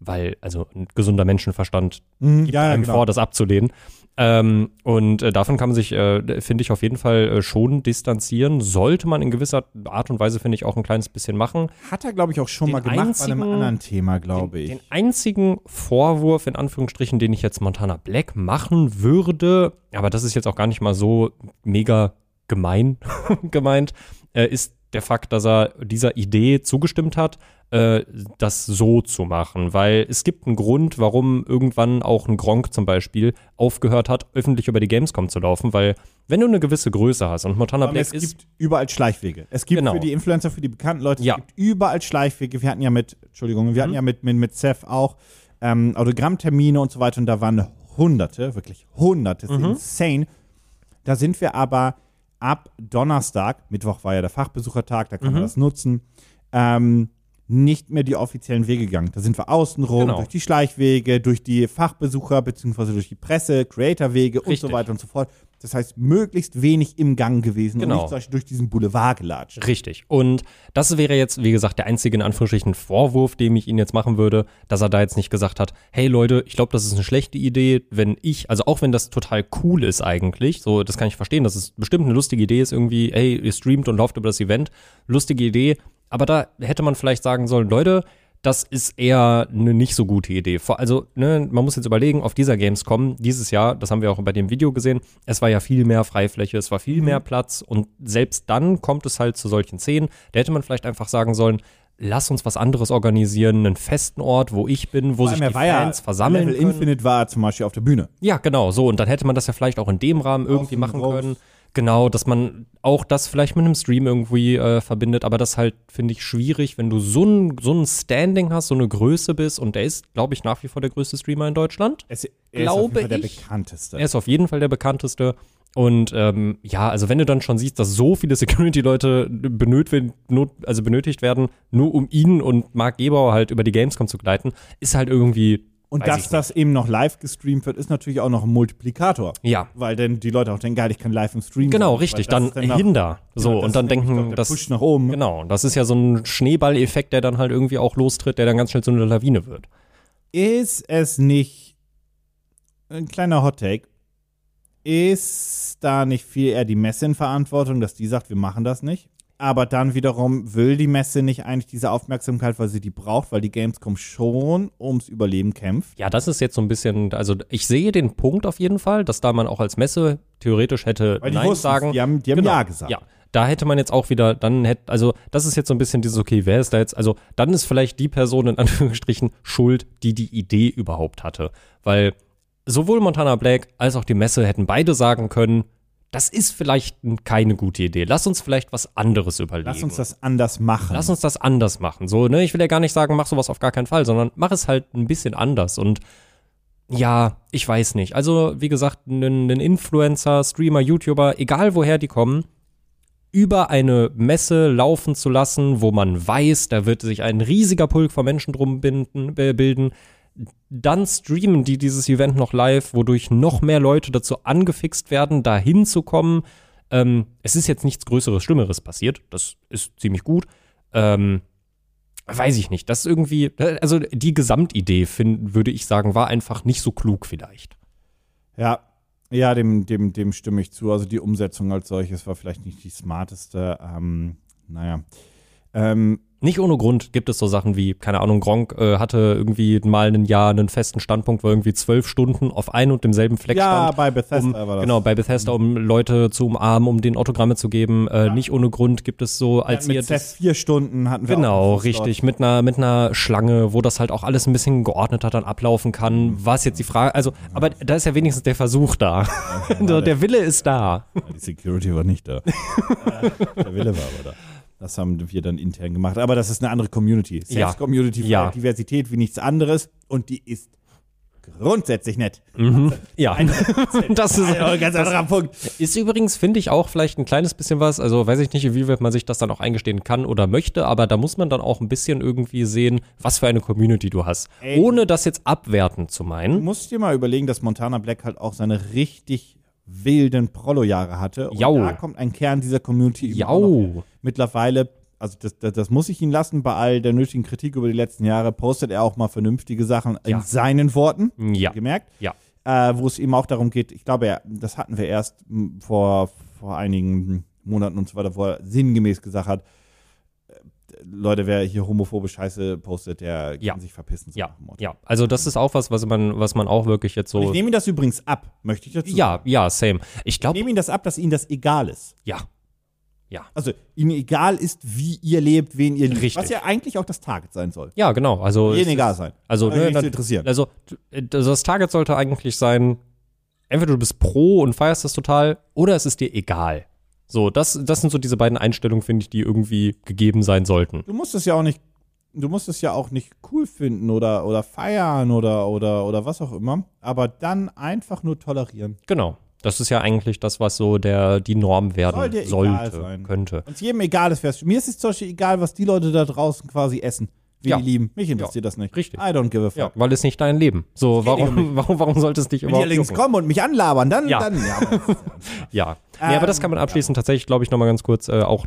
weil, also ein gesunder Menschenverstand Mhm, gibt einem vor, das abzulehnen. Ähm, und äh, davon kann man sich, äh, finde ich, auf jeden Fall äh, schon distanzieren. Sollte man in gewisser Art und Weise, finde ich, auch ein kleines bisschen machen. Hat er, glaube ich, auch schon Den mal gemacht bei einem einzigen- anderen Thema, glaube ich. Den einzigen Vorwurf, in Anführungsstrichen, den ich jetzt Montana Black machen würde, aber das ist jetzt auch gar nicht mal so mega gemein gemeint, äh, ist der Fakt, dass er dieser Idee zugestimmt hat, äh, das so zu machen. Weil es gibt einen Grund, warum irgendwann auch ein Gronk zum Beispiel aufgehört hat, öffentlich über die Gamescom zu laufen, weil wenn du eine gewisse Größe hast und Montana Black es ist gibt überall Schleichwege. Es gibt Genau. für die Influencer, für die bekannten Leute, Ja. es gibt überall Schleichwege. Wir hatten ja mit, Entschuldigung, wir hatten ja mit, mit, mit Seth auch ähm, Autogrammtermine und so weiter und da waren hunderte, wirklich hunderte, das ist insane. Da sind wir aber ab Donnerstag, Mittwoch war ja der Fachbesuchertag, da kann man das nutzen, ähm, nicht mehr die offiziellen Wege gegangen. Da sind wir außenrum, Genau. durch die Schleichwege, durch die Fachbesucher, beziehungsweise durch die Presse, Creator-Wege und so Richtig. weiter und so fort. Das heißt, möglichst wenig im Gang gewesen Genau. und nicht zum Beispiel durch diesen Boulevard gelatscht. Richtig. Und das wäre jetzt, wie gesagt, der einzige in Anführungsstrichen Vorwurf, den ich Ihnen jetzt machen würde, dass er da jetzt nicht gesagt hat, hey Leute, ich glaube, das ist eine schlechte Idee, wenn ich, also auch wenn das total cool ist eigentlich, so, das kann ich verstehen, dass es bestimmt eine lustige Idee ist, irgendwie, hey, ihr streamt und lauft über das Event, lustige Idee, aber da hätte man vielleicht sagen sollen, Leute, das ist eher eine nicht so gute Idee. Also, ne, man muss jetzt überlegen, auf dieser Gamescom dieses Jahr, das haben wir auch bei dem Video gesehen, es war ja viel mehr Freifläche, es war viel mehr Platz und selbst dann kommt es halt zu solchen Szenen. Da hätte man vielleicht einfach sagen sollen, lass uns was anderes organisieren, einen festen Ort, wo ich bin, wo sich die war ja- Fans versammeln Level können. Infinite war zum Beispiel auf der Bühne. Ja, genau, so. Und dann hätte man das ja vielleicht auch in dem Rahmen irgendwie machen können. Genau, dass man auch das vielleicht mit einem Stream irgendwie äh, verbindet, aber das halt, finde ich, schwierig, wenn du so ein, so ein Standing hast, so eine Größe bist und der ist, glaube ich, nach wie vor der größte Streamer in Deutschland. Es, er Glaube ist auf jeden Fall der ich. bekannteste. Er ist auf jeden Fall der bekannteste. Und ähm, ja, also wenn du dann schon siehst, dass so viele Security-Leute benötigt, also benötigt werden, nur um ihn und Mark Gebauer halt über die Gamescom zu gleiten, ist halt irgendwie. Und weiß dass das eben noch live gestreamt wird, ist natürlich auch noch ein Multiplikator. Ja. Weil dann die Leute auch denken, geil, ich kann live im Stream Genau, sein. richtig. Dann, noch- Hinder. So, das und dann denken, der das. Push nach oben. Genau, und das ist ja so ein Schneeball-Effekt, der dann halt irgendwie auch lostritt, der dann ganz schnell so eine Lawine wird. Ist es nicht ein kleiner Hot Take? Ist da nicht viel eher die Messe in Verantwortung, dass die sagt, wir machen das nicht? Aber dann wiederum will die Messe nicht eigentlich diese Aufmerksamkeit, weil sie die braucht, weil die Gamescom schon ums Überleben kämpft. Ja, das ist jetzt so ein bisschen, also ich sehe den Punkt auf jeden Fall, dass da man auch als Messe theoretisch hätte Weil die Nein sagen. die haben, die haben Genau. Ja gesagt. Ja, da hätte man jetzt auch wieder, dann hätte, also das ist jetzt so ein bisschen dieses, okay, wer ist da jetzt, also dann ist vielleicht die Person in Anführungsstrichen schuld, die die Idee überhaupt hatte. Weil sowohl Montana Black als auch die Messe hätten beide sagen können, das ist vielleicht keine gute Idee. Lass uns vielleicht was anderes überlegen. Lass uns das anders machen. Lass uns das anders machen. So, ne, ich will ja gar nicht sagen, mach sowas auf gar keinen Fall, sondern mach es halt ein bisschen anders. Und ja, ich weiß nicht. Also, wie gesagt, einen einen Influencer, Streamer, YouTuber, egal woher die kommen, über eine Messe laufen zu lassen, wo man weiß, da wird sich ein riesiger Pulk von Menschen drum binden, äh, bilden, dann streamen die dieses Event noch live, wodurch noch mehr Leute dazu angefixt werden, da hinzukommen. Ähm, es ist jetzt nichts Größeres, Schlimmeres passiert. Das ist ziemlich gut. Ähm, weiß ich nicht. Das ist irgendwie, also die Gesamtidee, find, würde ich sagen, war einfach nicht so klug vielleicht. Ja, ja, dem, dem, dem stimme ich zu. Also die Umsetzung als solches war vielleicht nicht die smarteste. Ähm, naja. Ähm, Nicht ohne Grund gibt es so Sachen wie, keine Ahnung, Gronk äh, hatte irgendwie mal ein Jahr einen festen Standpunkt, wo irgendwie zwölf Stunden auf ein und demselben Fleck ja, stand. bei Bethesda Um, war das. genau, bei Bethesda, um Leute zu umarmen, um denen Autogramme zu geben. Äh, Nicht ohne Grund gibt es so, als ihr mit das, Seth vier Stunden hatten wir Genau, richtig. Mit einer, mit einer Schlange, wo das halt auch alles ein bisschen geordneter dann ablaufen kann. Was jetzt die Frage, also, aber da ist ja wenigstens der Versuch da. So, der Wille ist da. Die Security war nicht da. Der Wille war aber da. Das haben wir dann intern gemacht. Aber das ist eine andere Community. Ja. Sex-Community Ja. feiert Diversität wie nichts anderes und die ist grundsätzlich nett. Ja, das ist, Ein ganz anderer Punkt. ist übrigens, finde ich, auch vielleicht ein kleines bisschen was. Also weiß ich nicht, inwieweit man sich das dann auch eingestehen kann oder möchte, aber da muss man dann auch ein bisschen irgendwie sehen, was für eine Community du hast. Ey. Ohne das jetzt abwertend zu Du meinen. musst dir mal überlegen, dass Montana Black halt auch seine richtig wilden Prolo-Jahre hatte. Und Jau. da kommt ein Kern dieser Community Jau. Mittlerweile, also das, das, das muss ich ihn lassen, bei all der nötigen Kritik über die letzten Jahre postet er auch mal vernünftige Sachen Ja. in seinen Worten, Ja. gemerkt, Ja. äh, wo es ihm auch darum geht, ich glaube, das hatten wir erst vor, vor einigen Monaten und so weiter, wo er sinngemäß gesagt hat, äh, Leute, wer hier homophobe Scheiße postet, der Ja. kann sich verpissen. so Ja, ja. Also das ist auch was, was man, was man auch wirklich jetzt Und ich so. nehme ihm das übrigens ab, möchte ich dazu Ja, ja, same. Ich Ich glaube, nehme ihm das ab, dass ihnen das egal ist. ja. Ja. Also ihnen egal ist, wie ihr lebt, wen ihr liebt. Richtig. Was ja eigentlich auch das Target sein soll. Ja, genau. Also Ihnen egal sein. Also, Eigentlich ne, dann, interessieren. also das Target sollte eigentlich sein, entweder du bist pro und feierst das total, oder es ist dir egal. So, das, das sind so diese beiden Einstellungen, finde ich, die irgendwie gegeben sein sollten. Du musst es ja auch nicht, du musst es ja auch nicht cool finden oder, oder feiern oder, oder, oder was auch immer. Aber dann einfach nur tolerieren. Genau. Das ist ja eigentlich das, was so der, die Norm werden sollte, sein. könnte. Und es jedem egal ist, Mir ist es zum Beispiel egal, was die Leute da draußen quasi essen. Wie Ja. die lieben. Mich interessiert das nicht. Richtig. I don't give a fuck. Ja, weil es nicht dein Leben. So, nicht um warum, warum, warum sollte es dich Wenn die überhaupt allerdings jucken? kommen und mich anlabern, dann, Ja. dann, ja. aber- Ja. nee, aber das kann man abschließend tatsächlich, glaube ich, nochmal ganz kurz, äh, auch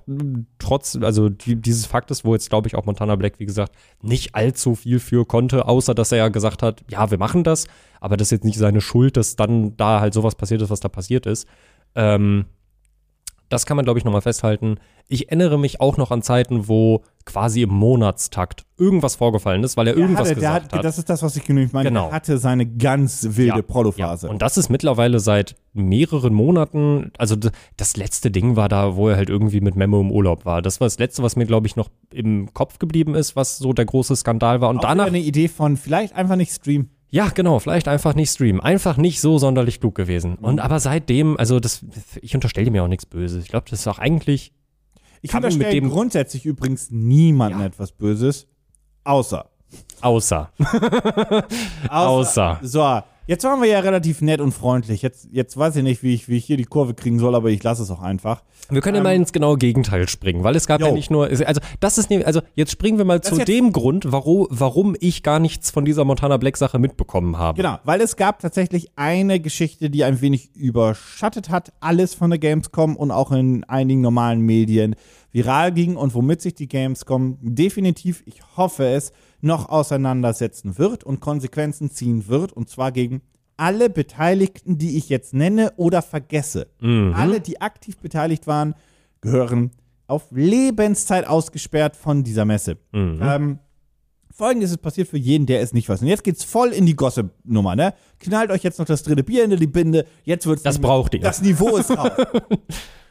trotz, also die, dieses Faktes, wo jetzt, glaube ich, auch Montana Black, wie gesagt, nicht allzu viel für konnte, außer dass er ja gesagt hat, ja, wir machen das, aber das ist jetzt nicht seine Schuld, dass dann da halt sowas passiert ist, was da passiert ist. Ähm, das kann man, glaube ich, nochmal festhalten. Ich erinnere mich auch noch an Zeiten, wo quasi im Monatstakt irgendwas vorgefallen ist, weil er Der irgendwas hatte, gesagt hat, hat. Das ist das, was ich genügend meine. Genau. Der hatte seine ganz wilde Prolo-Phase. Ja, und das ist mittlerweile seit mehreren Monaten, also das letzte Ding war da, wo er halt irgendwie mit Memo im Urlaub war. Das war das letzte, was mir, glaube ich, noch im Kopf geblieben ist, was so der große Skandal war. Und Auch danach, eine Idee von vielleicht einfach nicht streamen. Ja, genau, vielleicht einfach nicht streamen. Einfach nicht so sonderlich klug gewesen. Mhm. Und aber seitdem, also das, ich unterstelle mir auch nichts Böses. Ich glaube, das ist auch eigentlich, Ich Kann mit dem- grundsätzlich übrigens niemandem Ja. etwas Böses, außer. außer. Außer. So, Jetzt waren wir ja relativ nett und freundlich. Jetzt, jetzt weiß ich nicht, wie ich, wie ich hier die Kurve kriegen soll, aber ich lasse es auch einfach. Wir können ja mal ins genaue Gegenteil springen, weil es gab ja Jo. nicht nur, also das ist, also jetzt springen wir mal zu jetzt- dem Grund, warum, warum ich gar nichts von dieser Montana Black Sache mitbekommen habe. Genau, weil es gab tatsächlich eine Geschichte, die ein wenig überschattet hat, alles von der Gamescom und auch in einigen normalen Medien viral ging und womit sich die Gamescom definitiv, ich hoffe es, noch auseinandersetzen wird und Konsequenzen ziehen wird und zwar gegen alle Beteiligten, die ich jetzt nenne oder vergesse. Alle, die aktiv beteiligt waren, gehören auf Lebenszeit ausgesperrt von dieser Messe. Ähm, Folgendes ist passiert für jeden, der es nicht weiß. Und jetzt geht's voll in die Gossip-Nummer, ne? Knallt euch jetzt noch das dritte Bier in die Binde. Jetzt wird's Das braucht ihr. Das Niveau ist raus.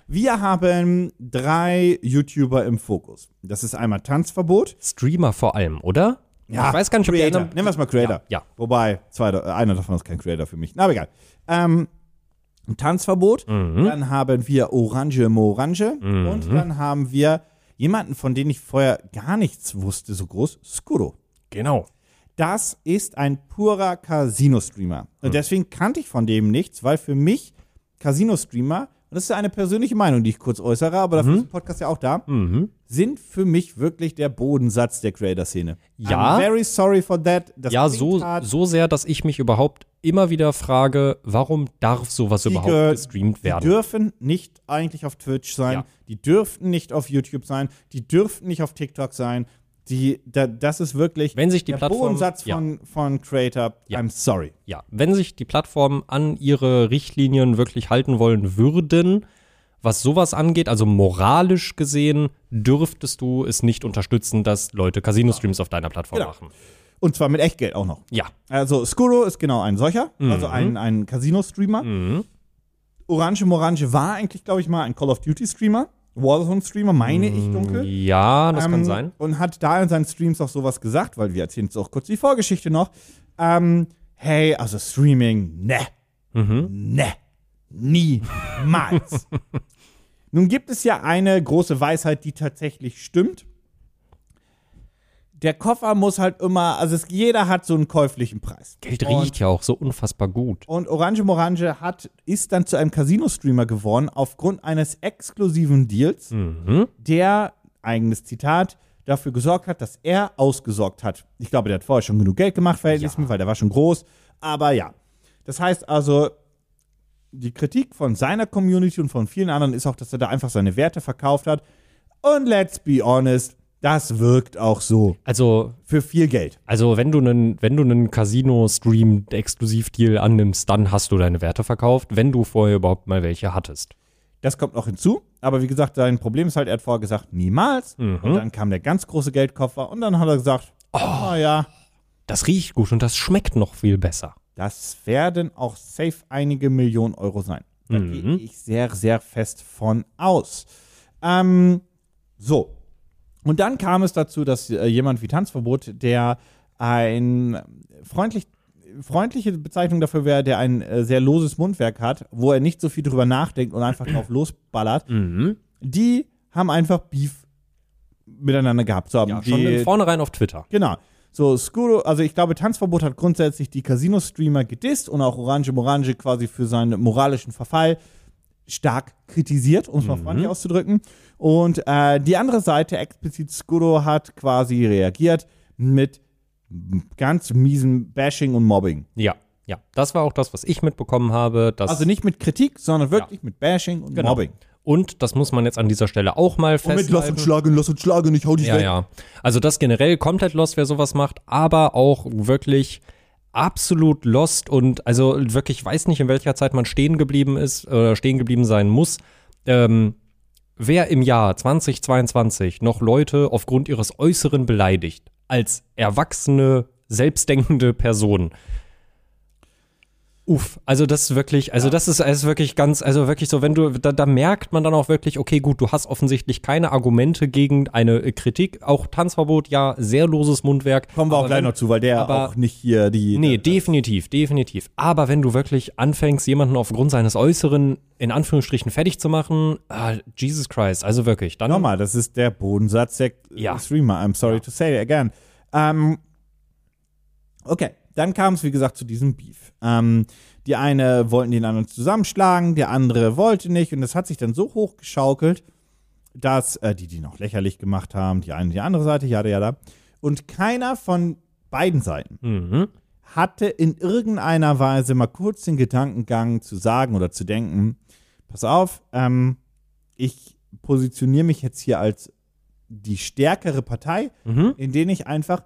Wir haben drei YouTuber im Fokus. Das ist einmal Tanzverbot. Streamer vor allem, oder? ich weiß gar nicht, ob die Creator. anderen- Nennen wir es mal Creator. Ja, ja. Wobei, zwei, einer davon ist kein Creator für mich. Na, aber egal. Ähm, Tanzverbot. Mhm. Dann haben wir Orange Morange. Und dann haben wir jemanden, von dem ich vorher gar nichts wusste, so groß, Skuro. Genau. Das ist ein purer Casino-Streamer. Und deswegen kannte ich von dem nichts, weil für mich Casino-Streamer, und das ist eine persönliche Meinung, die ich kurz äußere, aber dafür ist der Podcast ja auch da, sind für mich wirklich der Bodensatz der Creator-Szene. Ja. I'm very sorry for that. Das Ja, so, hart. so sehr, dass ich mich überhaupt immer wieder frage, warum darf sowas überhaupt ge- gestreamt Die werden? dürfen nicht eigentlich auf Twitch sein, Ja. die dürften nicht auf YouTube sein, die dürften nicht auf TikTok sein. Die, da, das ist wirklich Wenn sich die der Plattform- Bodensatz ja. von, von Creator. Ja. I'm sorry. Ja, wenn sich die Plattformen an ihre Richtlinien wirklich halten wollen würden, was sowas angeht, also moralisch gesehen, dürftest du es nicht unterstützen, dass Leute Casino-Streams auf deiner Plattform Genau. machen. Und zwar mit Echtgeld auch noch. Ja. Also Skuro ist genau ein solcher, Mhm. also ein, ein Casino-Streamer. Orange Morange war eigentlich, glaube ich mal, ein Call of Duty-Streamer. Warzone-Streamer, meine ich dunkel. Ja, das kann Ähm, sein. Und hat da in seinen Streams auch sowas gesagt, weil wir erzählen jetzt auch kurz die Vorgeschichte noch. Ähm, hey, also Streaming, ne, Mhm. ne, niemals. Nun gibt es ja eine große Weisheit, die tatsächlich stimmt. Der Koffer muss halt immer, also es, jeder hat so einen käuflichen Preis. Geld Und- riecht ja auch so unfassbar gut. und Orange Morange hat, ist dann zu einem Casino-Streamer geworden aufgrund eines exklusiven Deals, Mhm. der, eigenes Zitat, dafür gesorgt hat, dass er ausgesorgt hat. Ich glaube, der hat vorher schon genug Geld gemacht, verhältnismäßig, weil der war schon groß. Aber ja. Das heißt also, die Kritik von seiner Community und von vielen anderen ist auch, dass er da einfach seine Werte verkauft hat. Und let's be honest, das wirkt auch so. Also, Für viel Geld. also wenn du einen, wenn du einen Casino-Stream-Exklusivdeal annimmst, dann hast du deine Werte verkauft, wenn du vorher überhaupt mal welche hattest. Das kommt noch hinzu. Aber wie gesagt, sein Problem ist halt, er hat vorher gesagt, niemals. Und dann kam der ganz große Geldkoffer und dann hat er gesagt, oh ja, Das riecht gut und das schmeckt noch viel besser. das werden auch safe einige Millionen Euro sein. Da gehe ich sehr, sehr fest von aus. Ähm, so. Und dann kam es dazu, dass äh, jemand wie Tanzverbot, der ein freundlich, freundliche Bezeichnung dafür wäre, der ein äh, sehr loses Mundwerk hat, wo er nicht so viel drüber nachdenkt und einfach drauf losballert, die haben einfach Beef miteinander gehabt. So, Ja, die, schon in vornherein auf Twitter. Genau. So, Skuro, also ich glaube, Tanzverbot hat grundsätzlich die Casino-Streamer gedisst und auch Orange Morange quasi für seinen moralischen Verfall stark kritisiert, um es mal freundlich auszudrücken. Und äh, die andere Seite, explizit Skuro, hat quasi reagiert mit ganz miesen Bashing und Mobbing. Ja, ja. Das war auch das, was ich mitbekommen habe. Dass, Also nicht mit Kritik, sondern wirklich mit Bashing und Genau. Mobbing. Und das muss man jetzt an dieser Stelle auch mal Und mit festhalten. lass uns schlagen, lass uns schlagen, ich hau dich Ja, weg. ja. Also das generell komplett lost, wer sowas macht, aber auch wirklich absolut lost und also wirklich weiß nicht, in welcher Zeit man stehen geblieben ist oder stehen geblieben sein muss. Ähm, wer im Jahr 2022 noch Leute aufgrund ihres Äußeren beleidigt, als erwachsene, selbstdenkende Person, Uff, also das ist wirklich, also das ist, ist wirklich ganz, also wirklich so, wenn du, da, da merkt man dann auch wirklich, okay, gut, du hast offensichtlich keine Argumente gegen eine äh, Kritik. Auch Tanzverbot, ja, sehr loses Mundwerk. Kommen wir auch gleich noch zu, weil der aber- auch nicht hier die. Nee, definitiv, definitiv. Aber wenn du wirklich anfängst, jemanden aufgrund seines Äußeren in Anführungsstrichen fertig zu machen, ah, Jesus Christ, also wirklich, dann Nochmal, das ist der Bodensatz der Ja. Streamer. I'm sorry to say it again. Ähm, okay, dann kam es, wie gesagt, zu diesem Beef. Ähm, die eine wollten den anderen zusammenschlagen, der andere wollte nicht. Und das hat sich dann so hochgeschaukelt, dass äh, die die noch lächerlich gemacht haben, die eine die andere Seite, ja, ja, da. Und keiner von beiden Seiten Mhm. hatte in irgendeiner Weise mal kurz den Gedankengang zu sagen oder zu denken, pass auf, ähm, ich positioniere mich jetzt hier als die stärkere Partei, Mhm. in denen ich einfach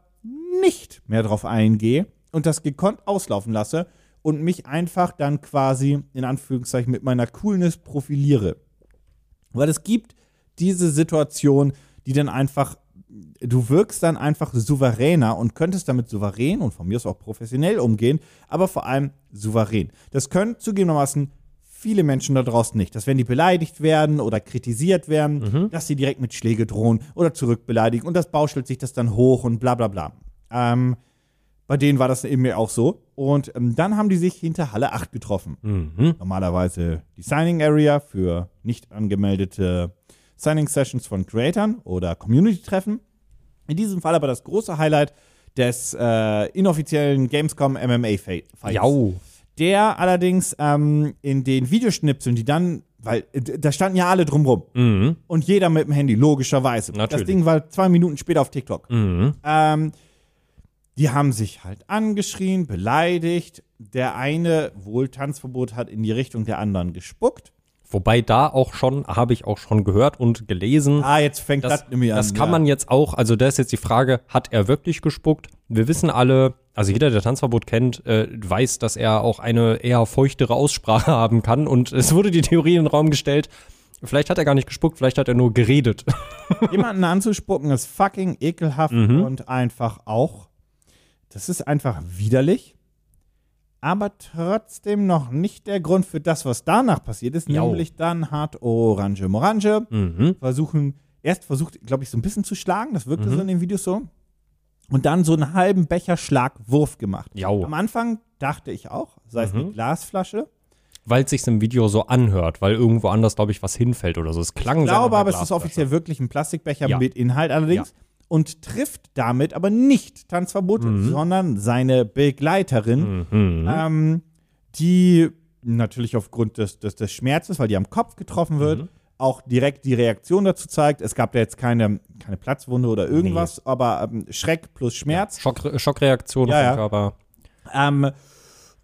nicht mehr drauf eingehe und das gekonnt auslaufen lasse und mich einfach dann quasi in Anführungszeichen mit meiner Coolness profiliere. Weil es gibt diese Situation, die dann einfach, du wirkst dann einfach souveräner und könntest damit souverän und von mir aus auch professionell umgehen, aber vor allem souverän. Das können zugegebenermaßen viele Menschen da draußen nicht, dass wenn die beleidigt werden oder kritisiert werden, dass sie direkt mit Schläge drohen oder zurückbeleidigen und das bauschelt sich das dann hoch und bla bla bla. Ähm, bei denen war das eben auch so. Und ähm, dann haben die sich hinter Halle 8 getroffen. Mhm. Normalerweise die Signing Area für nicht angemeldete Signing Sessions von Creatern oder Community-Treffen. In diesem Fall aber das große Highlight des äh, inoffiziellen Gamescom MMA-Fights. Jau. Der allerdings ähm, in den Videoschnipseln, die dann, weil äh, da standen ja alle drumrum Mhm. und jeder mit dem Handy, logischerweise. Das Natürlich. Ding war zwei Minuten später auf TikTok. Mhm. Ähm, die haben sich halt angeschrien, beleidigt. Der eine wohl Tanzverbot hat in die Richtung der anderen gespuckt. Wobei da auch schon, habe ich auch schon gehört und gelesen. Ah, jetzt fängt das, Das, nämlich an. das kann ja. man jetzt auch, also da ist jetzt die Frage, hat er wirklich gespuckt? Wir wissen alle, also jeder, der Tanzverbot kennt, äh, weiß, dass er auch eine eher feuchtere Aussprache haben kann. Und es wurde die Theorie in den Raum gestellt, vielleicht hat er gar nicht gespuckt, vielleicht hat er nur geredet. Jemanden anzuspucken ist fucking ekelhaft Mhm. und einfach auch. Das ist einfach widerlich. Aber trotzdem noch nicht der Grund für das, was danach passiert ist. Jau. Nämlich dann hat Orange Morange Mhm. versuchen, erst versucht, glaube ich, so ein bisschen zu schlagen. Das wirkte Mhm. so in den Videos so. Und dann so einen halben Becher Schlagwurf gemacht. Jau. Am Anfang dachte ich auch, sei es Mhm. eine Glasflasche. Weil es sich im Video so anhört, weil irgendwo anders, glaube ich, was hinfällt oder so. Es klang Ich glaube aber, es ist offiziell wirklich ein Plastikbecher Ja. mit Inhalt allerdings. Und trifft damit aber nicht Tanzverbot, sondern seine Begleiterin, Mhm. ähm, die natürlich aufgrund des, des, des Schmerzes, weil die am Kopf getroffen wird, Mhm. auch direkt die Reaktion dazu zeigt. Es gab da jetzt keine, keine Platzwunde oder irgendwas, aber ähm, Schreck plus Schmerz. Schock, Schockreaktion Ja, ja. Körper. Ähm,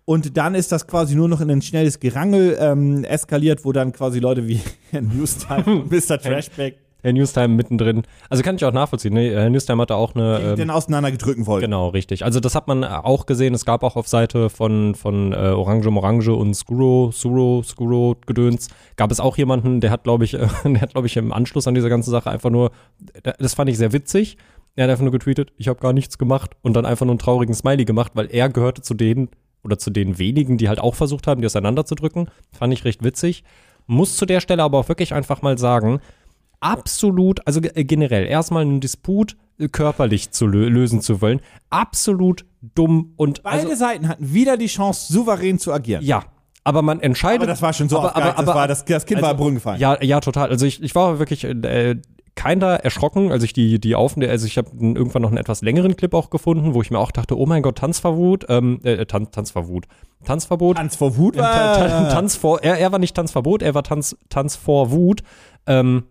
und dann ist das quasi nur noch in ein schnelles Gerangel ähm, eskaliert, wo dann quasi Leute wie Newstime und Mr. Trashback Herr Newstime mittendrin. Also kann ich auch nachvollziehen. Ne? Herr Newstime hatte auch eine. ähm, Ähm, den auseinandergedrücken wollten. Genau, richtig. Also das hat man auch gesehen. Es gab auch auf Seite von, von äh, Orange Morange und Skuro, Suro, Skuro Gedöns, gab es auch jemanden, der hat, glaube ich, äh, der hat, glaube ich, im Anschluss an diese ganze Sache einfach nur, das fand ich sehr witzig. Er hat einfach nur getweetet, ich habe gar nichts gemacht und dann einfach nur einen traurigen Smiley gemacht, weil er gehörte zu denen oder zu den wenigen, die halt auch versucht haben, die auseinanderzudrücken. Fand ich recht witzig. Muss zu der Stelle aber auch wirklich einfach mal sagen, absolut, also äh, generell, erstmal einen Disput äh, körperlich zu lö lösen zu wollen, absolut dumm und Beide also, Seiten hatten wieder die Chance, souverän zu agieren. ja, aber man entscheidet. Aber das war schon so aber, aufgereizt, aber, das, aber, war, das, das Kind war im Brunnen gefallen. ja, ja, total. Also ich, ich war wirklich äh, keiner erschrocken, als ich die, die Aufnahme, also ich habe irgendwann noch einen etwas längeren Clip auch gefunden, wo ich mir auch dachte, oh mein Gott, Tanzverbot, ähm, äh, Tan Tanzverbot, Tanzverbot, Tanz vor Wut. Tan- Tanz vor, er, er war nicht Tanzverbot, er war Tanz, Tanz vor Wut. Ähm,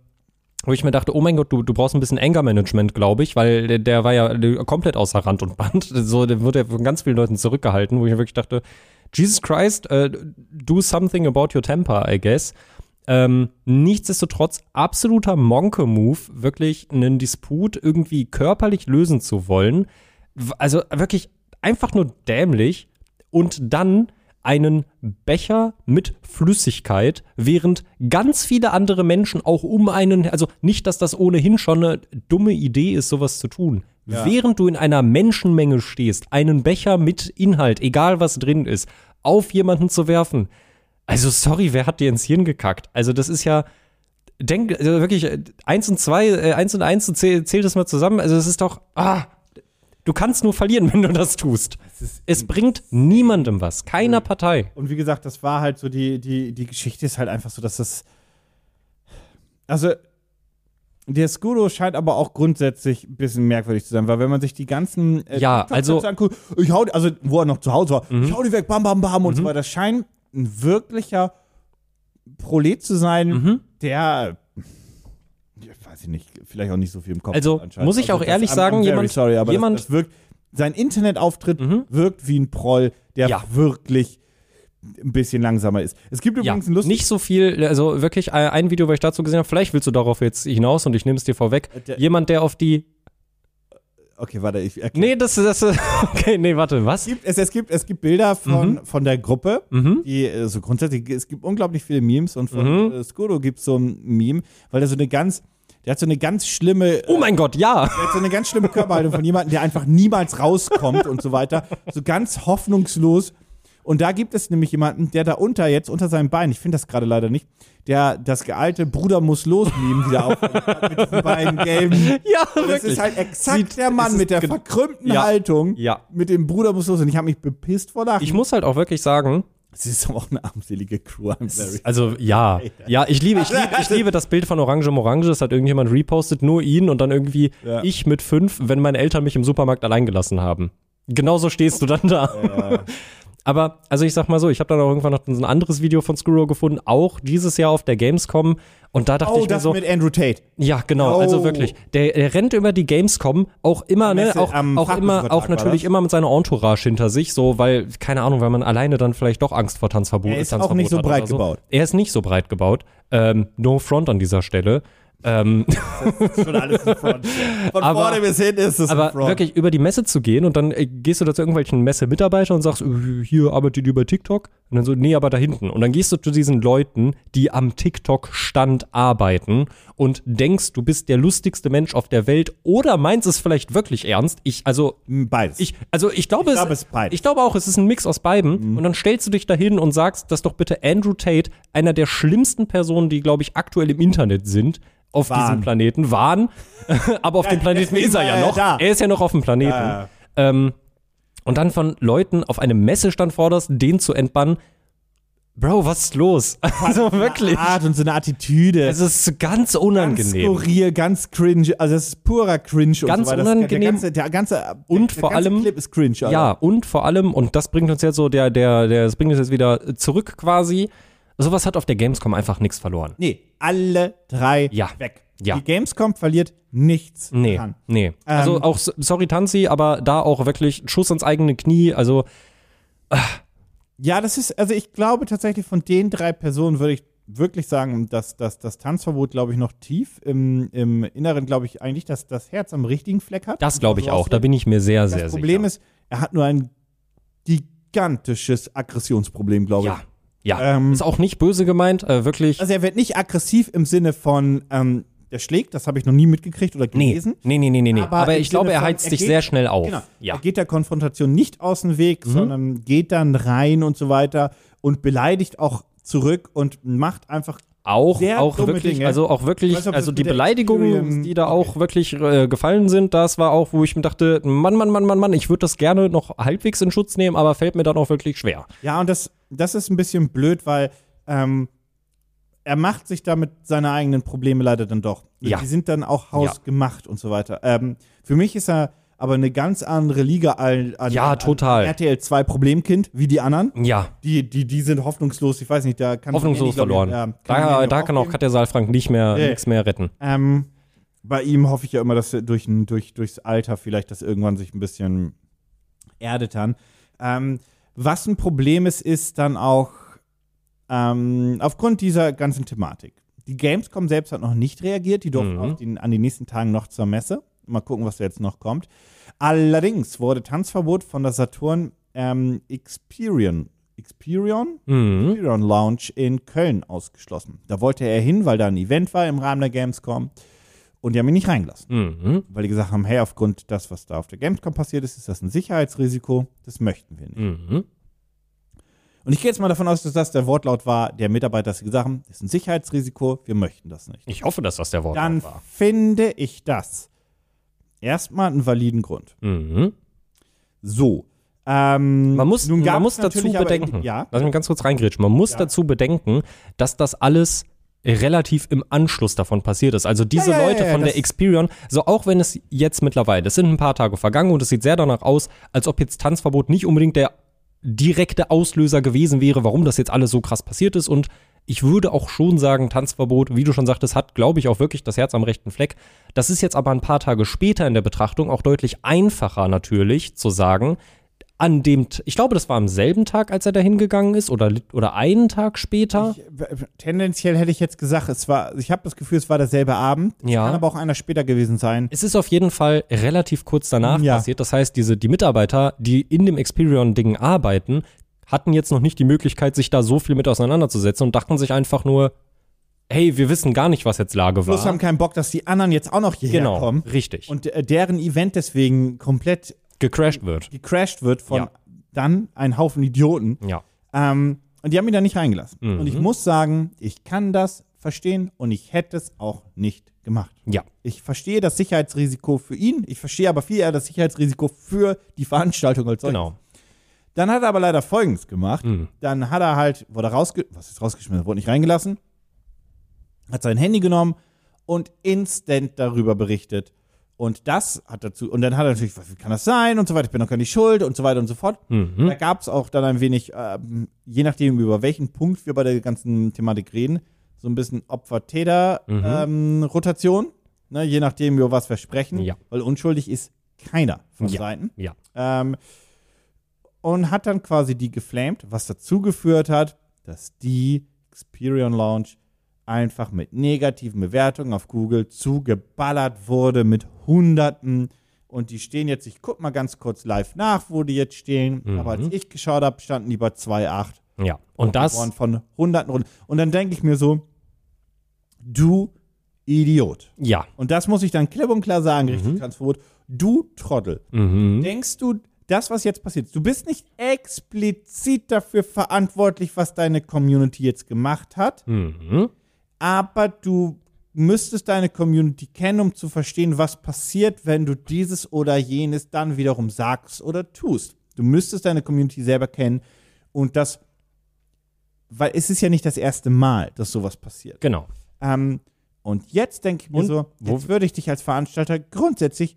wo ich mir dachte, oh mein Gott, du, du brauchst ein bisschen Anger-Management, glaube ich, weil der, der war ja komplett außer Rand und Band. So, der wurde ja von ganz vielen Leuten zurückgehalten, wo ich mir wirklich dachte, Jesus Christ, äh, do something about your temper, I guess. Ähm, nichtsdestotrotz absoluter Monke-Move, wirklich einen Disput irgendwie körperlich lösen zu wollen. Also wirklich einfach nur dämlich und dann einen Becher mit Flüssigkeit, während ganz viele andere Menschen auch um einen, also nicht, dass das ohnehin schon eine dumme Idee ist, sowas zu tun. Während du in einer Menschenmenge stehst, einen Becher mit Inhalt, egal was drin ist, auf jemanden zu werfen. Also sorry, wer hat dir ins Hirn gekackt? Also das ist ja, denk, also wirklich, äh, eins und zwei, äh, eins und eins, und zähl, zähl das mal zusammen. Also es ist doch, ah, du kannst nur verlieren, wenn du das tust. Es bringt niemandem was, keiner Partei. Und wie gesagt, das war halt so, die, die, die Geschichte ist halt einfach so, dass das. Also, der Scudo scheint aber auch grundsätzlich ein bisschen merkwürdig zu sein, weil wenn man sich die ganzen äh, Ja, also- Mhm. anguckt, ich hau, die- also wo er noch zu Hause war, ich hau die weg, bam, bam, bam und so weiter, das scheint ein wirklicher Prolet zu sein, Mhm. der weiß ich nicht, vielleicht auch nicht so viel im Kopf Also, muss ich auch das- ehrlich sagen, jemand- sorry, aber jemand- das, das wirkt, sein Internetauftritt Mhm. wirkt wie ein Proll, der Ja. wirklich ein bisschen langsamer ist. Es gibt Ja, übrigens ein lustiges nicht so viel, also wirklich ein ein Video, was ich dazu gesehen habe, vielleicht willst du darauf jetzt hinaus und ich nehme es dir vorweg. Äh, der- Jemand, der auf die. Okay, warte, ich erkläre. Nee, das das Okay, nee, warte, was? Es gibt, es, es, gibt, es gibt Bilder von, von der Gruppe, Mhm. die äh, so grundsätzlich, es gibt unglaublich viele Memes und von Mhm. äh, Skodo gibt es so ein Meme, weil er so eine ganz, der hat so eine ganz schlimme, Oh mein Gott, ja. der hat so eine ganz schlimme Körperhaltung von jemandem, der einfach niemals rauskommt und so weiter. So ganz hoffnungslos. Und da gibt es nämlich jemanden, der da unter jetzt, unter seinem Bein, ich finde das gerade leider nicht, der das gealte Bruder muss los Meme wieder auf mit diesen beiden gelben. Ja, Das wirklich. ist halt exakt Sieht- der Mann mit der verkrümmten Ja. Haltung. Ja. Mit dem Bruder muss los. Und ich habe mich bepisst vor Lachen. Ich muss halt auch wirklich sagen, Es ist aber auch eine armselige Crew. I'm very also ja, ja, ich liebe, ich liebe, ich liebe das Bild von Orange um Orange, das hat irgendjemand repostet, nur ihn und dann irgendwie Ja. ich mit fünf, wenn meine Eltern mich im Supermarkt allein gelassen haben. Genauso stehst du dann da. Aber, also ich sag mal so, ich habe dann auch irgendwann noch so ein anderes Video von Screw gefunden, auch dieses Jahr auf der Gamescom. Und da dachte Oh, ich mir das so, mit Andrew Tate. ja, genau, Oh. also wirklich. Der, der rennt über die Gamescom, auch immer, ne, auch, auch immer, auch natürlich immer mit seiner Entourage hinter sich, so, weil, keine Ahnung, weil man alleine dann vielleicht doch Angst vor Tanzverbot Er ist auch nicht so breit so. gebaut. Er ist nicht so breit gebaut. Ähm, no front an dieser Stelle. Ähm, Schon alles ein Front. Von Aber- vorne bis hin ist es ein aber Front. wirklich über die Messe zu gehen und dann äh, gehst du da zu irgendwelchen Messemitarbeitern und sagst, äh, hier arbeitet ihr bei TikTok? Und dann so, nee, aber da hinten. Und dann gehst du zu diesen Leuten, die am TikTok-Stand arbeiten und denkst, du bist der lustigste Mensch auf der Welt oder meinst es vielleicht wirklich ernst. Ich, also, Beides. ich, also ich glaube, Ich glaube, es, es ich glaube auch, es ist ein Mix aus beiden. Und dann stellst du dich dahin und sagst, dass doch bitte Andrew Tate, einer der schlimmsten Personen, die, glaube ich, aktuell im Internet sind, auf Waren. diesem Planeten waren. Aber auf Ja, dem Planeten ist er ja ja noch. da. Er ist ja noch auf dem Planeten. Ja. Ähm, und dann von Leuten auf einem Messestand forderst, den zu entbannen. Bro, was ist los? Also wirklich. Art und so eine Attitüde. Es ist ganz ganz unangenehm. skurril, ganz cringe. Also es ist purer Cringe. und Ganz so weiter. Unangenehm. Der ganze, der ganze, Und der vor ganze allem- Clip ist cringe. Alter. Ja, und vor allem, und das bringt uns jetzt so, der, der, der, das bringt uns jetzt wieder zurück quasi. Sowas hat auf der Gamescom einfach nichts verloren. Nee, alle drei Ja. weg. Ja. Die Gamescom verliert nichts Nee, dran. nee. also Ähm, auch, sorry Tanzi, aber da auch wirklich Schuss ins eigene Knie. Also, Ja, das ist, also ich glaube tatsächlich von den drei Personen würde ich wirklich sagen, dass, dass das Tanzverbot, glaube ich, noch tief im, im Inneren, glaube ich, eigentlich dass das Herz am richtigen Fleck hat. das glaube ich So auch. Da bin ich mir sehr, sehr Das Problem sicher. ist, er hat nur ein gigantisches Aggressionsproblem, glaube ja, ich. ja. Ähm, ist auch nicht böse gemeint, äh, wirklich. Also er wird nicht aggressiv im Sinne von, ähm, der schlägt, das habe ich noch nie mitgekriegt oder gelesen. nee, nee, nee, nee. nee. Aber Aber, ich glaube, er heizt sich sehr schnell auf. Genau. Ja. Er geht der Konfrontation nicht aus dem Weg, Mhm. sondern geht dann rein und so weiter und beleidigt auch zurück und macht einfach Auch, auch wirklich, Dinge. also auch wirklich, Ich weiß, also die Beleidigungen, die da Okay. auch wirklich äh, gefallen sind, das war auch, wo ich mir dachte, Mann, Mann, Mann, Mann, Mann, ich würde das gerne noch halbwegs in Schutz nehmen, aber fällt mir dann auch wirklich schwer. Ja, und das, das ist ein bisschen blöd, weil ähm, er macht sich damit seine eigenen Probleme leider dann doch. Ja. Die sind dann auch hausgemacht und so weiter. Ähm, für mich ist er aber eine ganz andere Liga an, an, Ja, an total. RTL 2 Problemkind wie die anderen. Ja, Die, die, die sind hoffnungslos, ich weiß nicht, da kann hoffnungslos glaub ich, verloren. ja, kann da, da kann auch. Katja Saalfrank nicht mehr, Nee. nichts mehr retten. Ähm, bei ihm hoffe ich ja immer, dass er durch, durch, durchs Alter vielleicht das irgendwann sich ein bisschen erdet dann. Ähm, was ein Problem ist, ist dann auch ähm, aufgrund dieser ganzen Thematik. Die Gamescom selbst hat noch nicht reagiert, die durften Mhm. den, an den nächsten Tagen noch zur Messe. Mal gucken, was da jetzt noch kommt. Allerdings wurde Tanzverbot von der Saturn ähm, Experion, Experion? Mhm. Experion Lounge in Köln ausgeschlossen. Da wollte er hin, weil da ein Event war im Rahmen der Gamescom. Und die haben ihn nicht reingelassen. Mhm. Weil die gesagt haben, hey, aufgrund das, was da auf der Gamescom passiert ist, ist das ein Sicherheitsrisiko. Das möchten wir nicht. Mhm. Und ich gehe jetzt mal davon aus, dass das der Wortlaut war, der Mitarbeiter, dass sie gesagt haben, das ist ein Sicherheitsrisiko, wir möchten das nicht. Ich hoffe, dass das der Wort Dann war. finde ich das erstmal einen validen Grund. Mhm. So. Ähm, Man muss, man muss dazu bedenken, in- Ja. lass mich ganz kurz reingrätschen, man muss Ja. dazu bedenken, dass das alles relativ im Anschluss davon passiert ist. Also diese Ja, Leute von der Experion, so auch wenn es jetzt mittlerweile, es sind ein paar Tage vergangen und es sieht sehr danach aus, als ob jetzt Tanzverbot nicht unbedingt der direkte Auslöser gewesen wäre, warum das jetzt alles so krass passiert ist. Und ich würde auch schon sagen, Tanzverbot, wie du schon sagtest, hat, glaube ich, auch wirklich das Herz am rechten Fleck. Das ist jetzt aber ein paar Tage später in der Betrachtung auch deutlich einfacher natürlich zu sagen, an dem, ich glaube, das war am selben Tag, als er da hingegangen ist oder, oder einen Tag später. Ich, tendenziell hätte ich jetzt gesagt, es war, ich habe das Gefühl, es war derselbe Abend. Es Ja. Kann aber auch einer später gewesen sein. Es ist auf jeden Fall relativ kurz danach Ja. passiert. Das heißt, diese, die Mitarbeiter, die in dem Experion-Ding arbeiten, hatten jetzt noch nicht die Möglichkeit, sich da so viel mit auseinanderzusetzen und dachten sich einfach nur, hey, wir wissen gar nicht, was jetzt Lage Plus war. haben keinen Bock, dass die anderen jetzt auch noch hierher genau, kommen. richtig. Und äh, deren Event deswegen komplett gecrashed wird. gecrashed wird von Ja. dann ein Haufen Idioten. Ja. Ähm, und die haben ihn da nicht reingelassen. Mhm. Und ich muss sagen, ich kann das verstehen und ich hätte es auch nicht gemacht. Ja. Ich verstehe das Sicherheitsrisiko für ihn, ich verstehe aber viel eher das Sicherheitsrisiko für die Veranstaltung als solches. Genau. Dann hat er aber leider Folgendes gemacht. Mhm. Dann hat er halt, wurde rausge was ist rausgeschmissen, wurde nicht reingelassen, hat sein Handy genommen und instant darüber berichtet. Und das hat dazu, und dann hat er natürlich, was, wie kann das sein und so weiter, ich bin doch gar nicht schuld und so weiter und so fort. Mhm. Da gab es auch dann ein wenig, ähm, je nachdem, über welchen Punkt wir bei der ganzen Thematik reden, so ein bisschen Opfer-Täter-Rotation. ne, je nachdem, über was wir sprechen. Ja. Weil unschuldig ist keiner von Ja. Seiten. Ja. Ähm, und hat dann quasi die geflamed, was dazu geführt hat, dass die Experion Lounge einfach mit negativen Bewertungen auf Google zugeballert wurde mit Hunderten. Und die stehen jetzt, ich guck mal ganz kurz live nach, wo die jetzt stehen. Mhm. Aber als ich geschaut habe, standen die bei 2,8. Ja. Und das, Waren von Hunderten runter. Und dann denke ich mir so, du Idiot. ja. Und das muss ich dann klipp und klar sagen, richtig Transverbot. Du Trottel. Mhm. Denkst du, das, was jetzt passiert, du bist nicht explizit dafür verantwortlich, was deine Community jetzt gemacht hat, Mhm. Aber du müsstest deine Community kennen, um zu verstehen, was passiert, wenn du dieses oder jenes dann wiederum sagst oder tust. Du müsstest deine Community selber kennen und das, weil es ist ja nicht das erste Mal, dass sowas passiert. Genau. Ähm, und jetzt denke ich mir Und so, wo- jetzt würde ich dich als Veranstalter grundsätzlich,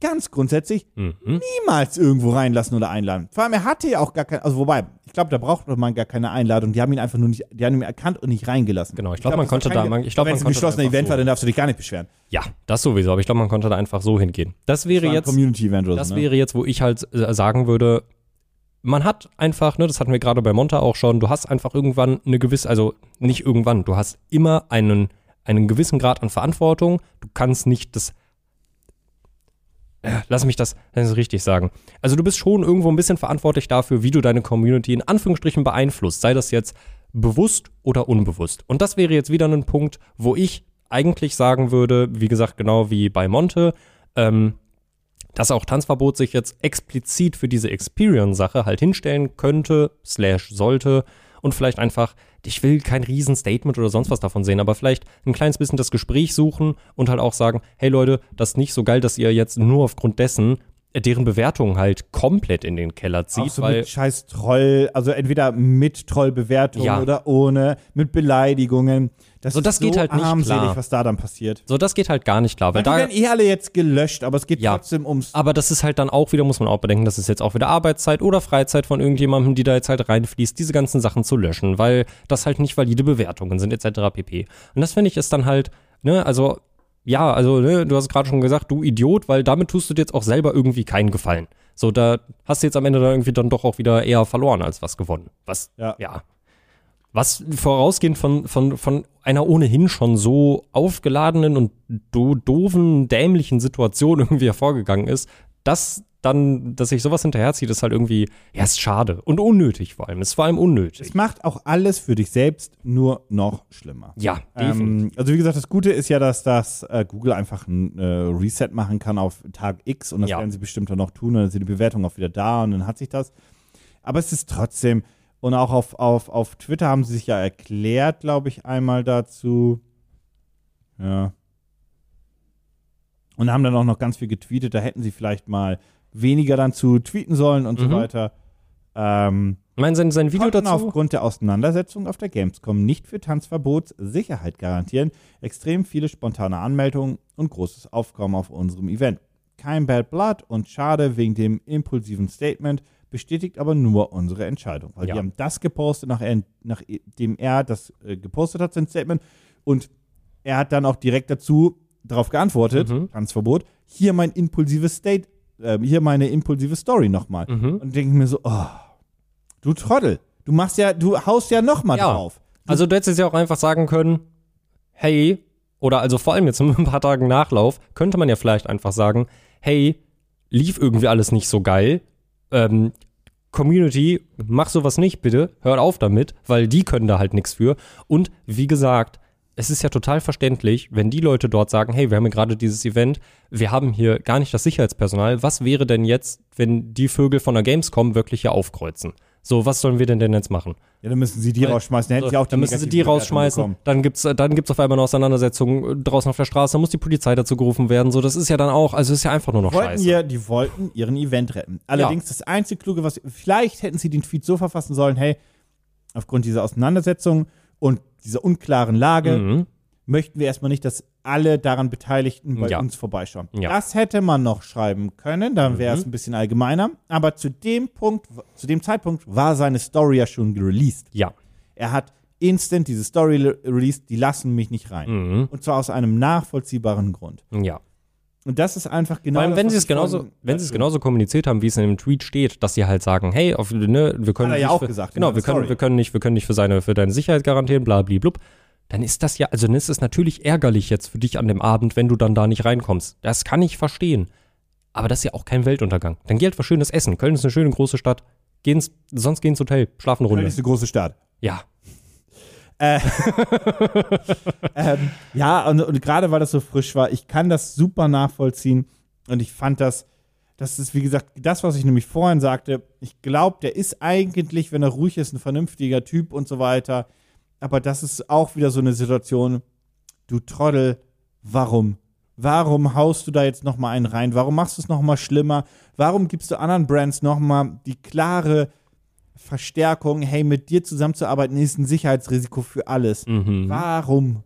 ganz grundsätzlich, Mhm. niemals irgendwo reinlassen oder einladen. Vor allem, er hatte ja auch gar keine, also wobei, ich glaube, da braucht man gar keine Einladung. Die haben ihn einfach nur nicht, die haben ihn erkannt und nicht reingelassen. Genau, ich glaub, man das konnte da- man- ich glaub, Wenn es ein geschlossener Event so- war, dann darfst du dich gar nicht beschweren. Ja, das sowieso. Aber ich glaube, man konnte da einfach so hingehen. Das wäre ein jetzt. Community-Event oder Das. Ne? wäre jetzt, wo ich halt äh, sagen würde, man hat einfach, ne, das hatten wir gerade bei Monta auch schon, du hast einfach irgendwann eine gewisse, also nicht irgendwann, du hast immer einen, einen gewissen Grad an Verantwortung. Du kannst nicht das. Lass mich das, das richtig sagen. Also du bist schon irgendwo ein bisschen verantwortlich dafür, wie du deine Community in Anführungsstrichen beeinflusst. Sei das jetzt bewusst oder unbewusst. Und das wäre jetzt wieder ein Punkt, wo ich eigentlich sagen würde, wie gesagt, genau wie bei Monte, ähm, dass auch Tanzverbot sich jetzt explizit für diese Experience-Sache halt hinstellen könnte, slash sollte und vielleicht einfach, ich will kein Riesen-Statement oder sonst was davon sehen, aber vielleicht ein kleines bisschen das Gespräch suchen und halt auch sagen, hey Leute, das ist nicht so geil, dass ihr jetzt nur aufgrund dessen deren Bewertung halt komplett in den Keller Auch zieht, so weil mit scheiß Troll, also entweder mit Trollbewertungen Ja. oder ohne, mit Beleidigungen. Das So, das ist geht so halt nicht armselig, klar. was da dann passiert. so das geht halt gar nicht klar, Weil die da werden eh alle jetzt gelöscht, aber es geht Ja. trotzdem ums Aber das ist halt dann auch wieder, muss man auch bedenken, das ist jetzt auch wieder Arbeitszeit oder Freizeit von irgendjemandem, die da jetzt halt reinfließt, diese ganzen Sachen zu löschen, weil das halt nicht valide Bewertungen sind, etc. pp. Und das finde ich ist dann halt, ne, also, ja, also, ne, du hast gerade schon gesagt, du Idiot, weil damit tust du dir jetzt auch selber irgendwie keinen Gefallen. So, da hast du jetzt am Ende dann irgendwie dann doch auch wieder eher verloren als was gewonnen. Was, Ja. ja. Was vorausgehend von, von, von einer ohnehin schon so aufgeladenen und do, doofen, dämlichen Situation irgendwie hervorgegangen ist, dass dann, dass sich sowas hinterherzieht, ist halt irgendwie, ja, ist schade und unnötig vor allem. Ist vor allem unnötig. Es macht auch alles für dich selbst nur noch schlimmer. Ja. Ähm, also wie gesagt, das Gute ist ja, dass das äh, Google einfach ein äh, Reset machen kann auf Tag X und das Ja. werden sie bestimmt dann noch tun und dann sind die Bewertungen auch wieder da und dann hat sich das. Aber es ist trotzdem, und auch auf, auf, auf Twitter haben sie sich ja erklärt, glaube ich, einmal dazu. Ja. Und haben dann auch noch ganz viel getweetet, da hätten sie vielleicht mal weniger dann zu tweeten sollen und so Mhm. weiter. Ähm, Ich meine, sein, sein Video dazu. aufgrund der Auseinandersetzung auf der Gamescom nicht für Tanzverbots Sicherheit garantieren. Extrem viele spontane Anmeldungen und großes Aufkommen auf unserem Event. Kein Bad Blood und schade wegen dem impulsiven Statement, bestätigt aber nur unsere Entscheidung. Weil Ja. wir haben das gepostet, nach er, nachdem er das äh, gepostet hat, sein Statement. Und er hat dann auch direkt dazu darauf geantwortet, Mhm. Tanzverbot, hier mein impulsives State, äh, hier meine impulsive Story nochmal. Mhm. Und denke mir so, oh, du Trottel, du machst ja, du haust ja nochmal Ja. drauf. Also du hättest ja auch einfach sagen können, hey, oder also vor allem jetzt mit ein paar Tagen Nachlauf, könnte man ja vielleicht einfach sagen, hey, lief irgendwie alles nicht so geil. Ähm, Community, mach sowas nicht, bitte. Hört auf damit, weil die können da halt nichts für. Und wie gesagt, es ist ja total verständlich, wenn die Leute dort sagen, hey, wir haben hier gerade dieses Event, wir haben hier gar nicht das Sicherheitspersonal. Was wäre denn jetzt, wenn die Vögel von der Gamescom wirklich hier aufkreuzen? So, was sollen wir denn denn jetzt machen? Ja, dann müssen sie die Weil- rausschmeißen. Dann hätten sie auch die dann müssen sie die rausschmeißen. bekommen. Dann gibt's, äh, dann gibt's auf einmal eine Auseinandersetzung äh, draußen auf der Straße. Dann muss die Polizei dazu gerufen werden. So, das ist ja dann auch, also ist ja einfach nur noch Wollten scheiße. ihr, die wollten ihren Event retten. Allerdings das einzige Kluge, was vielleicht hätten sie den Tweet so verfassen sollen, hey, aufgrund dieser Auseinandersetzung und dieser unklaren Lage Mhm. möchten wir erstmal nicht, dass alle daran Beteiligten bei Ja. uns vorbeischauen. Ja. Das hätte man noch schreiben können, dann wäre es Mhm. ein bisschen allgemeiner. Aber zu dem Punkt, zu dem Zeitpunkt war seine Story ja schon released. Ja. Er hat instant diese Story le- released, die lassen mich nicht rein. Mhm. Und zwar aus einem nachvollziehbaren Grund. Ja. Und das ist einfach genau Vor allem, das, wenn sie es genauso, wenn sie es genauso kommuniziert haben, wie es in dem Tweet steht, dass sie halt sagen, hey, auf, ne, wir können Hat er ja nicht auch für, gesagt genau, seiner wir können, wir können nicht, wir können nicht für seine, für deine Sicherheit garantieren, bla, bli, blub. Dann ist das ja, also dann ist es natürlich ärgerlich jetzt für dich an dem Abend, wenn du dann da nicht reinkommst. Das kann ich verstehen. Aber das ist ja auch kein Weltuntergang. Dann geh halt was Schönes essen. Köln ist eine schöne große Stadt. Geh ins, sonst geh ins Hotel, schlaf eine Köln Runde. ist eine große Stadt. Ja. Ähm, ja, und, und gerade weil das so frisch war, ich kann das super nachvollziehen. Und ich fand das, das ist wie gesagt das, was ich nämlich vorhin sagte. Ich glaube, der ist eigentlich, wenn er ruhig ist, ein vernünftiger Typ und so weiter. Aber das ist auch wieder so eine Situation, du Trottel, warum? Warum haust du da jetzt noch mal einen rein? Warum machst du es noch mal schlimmer? Warum gibst du anderen Brands noch mal die klare Verstärkung, hey, mit dir zusammenzuarbeiten ist ein Sicherheitsrisiko für alles. Mhm. Warum?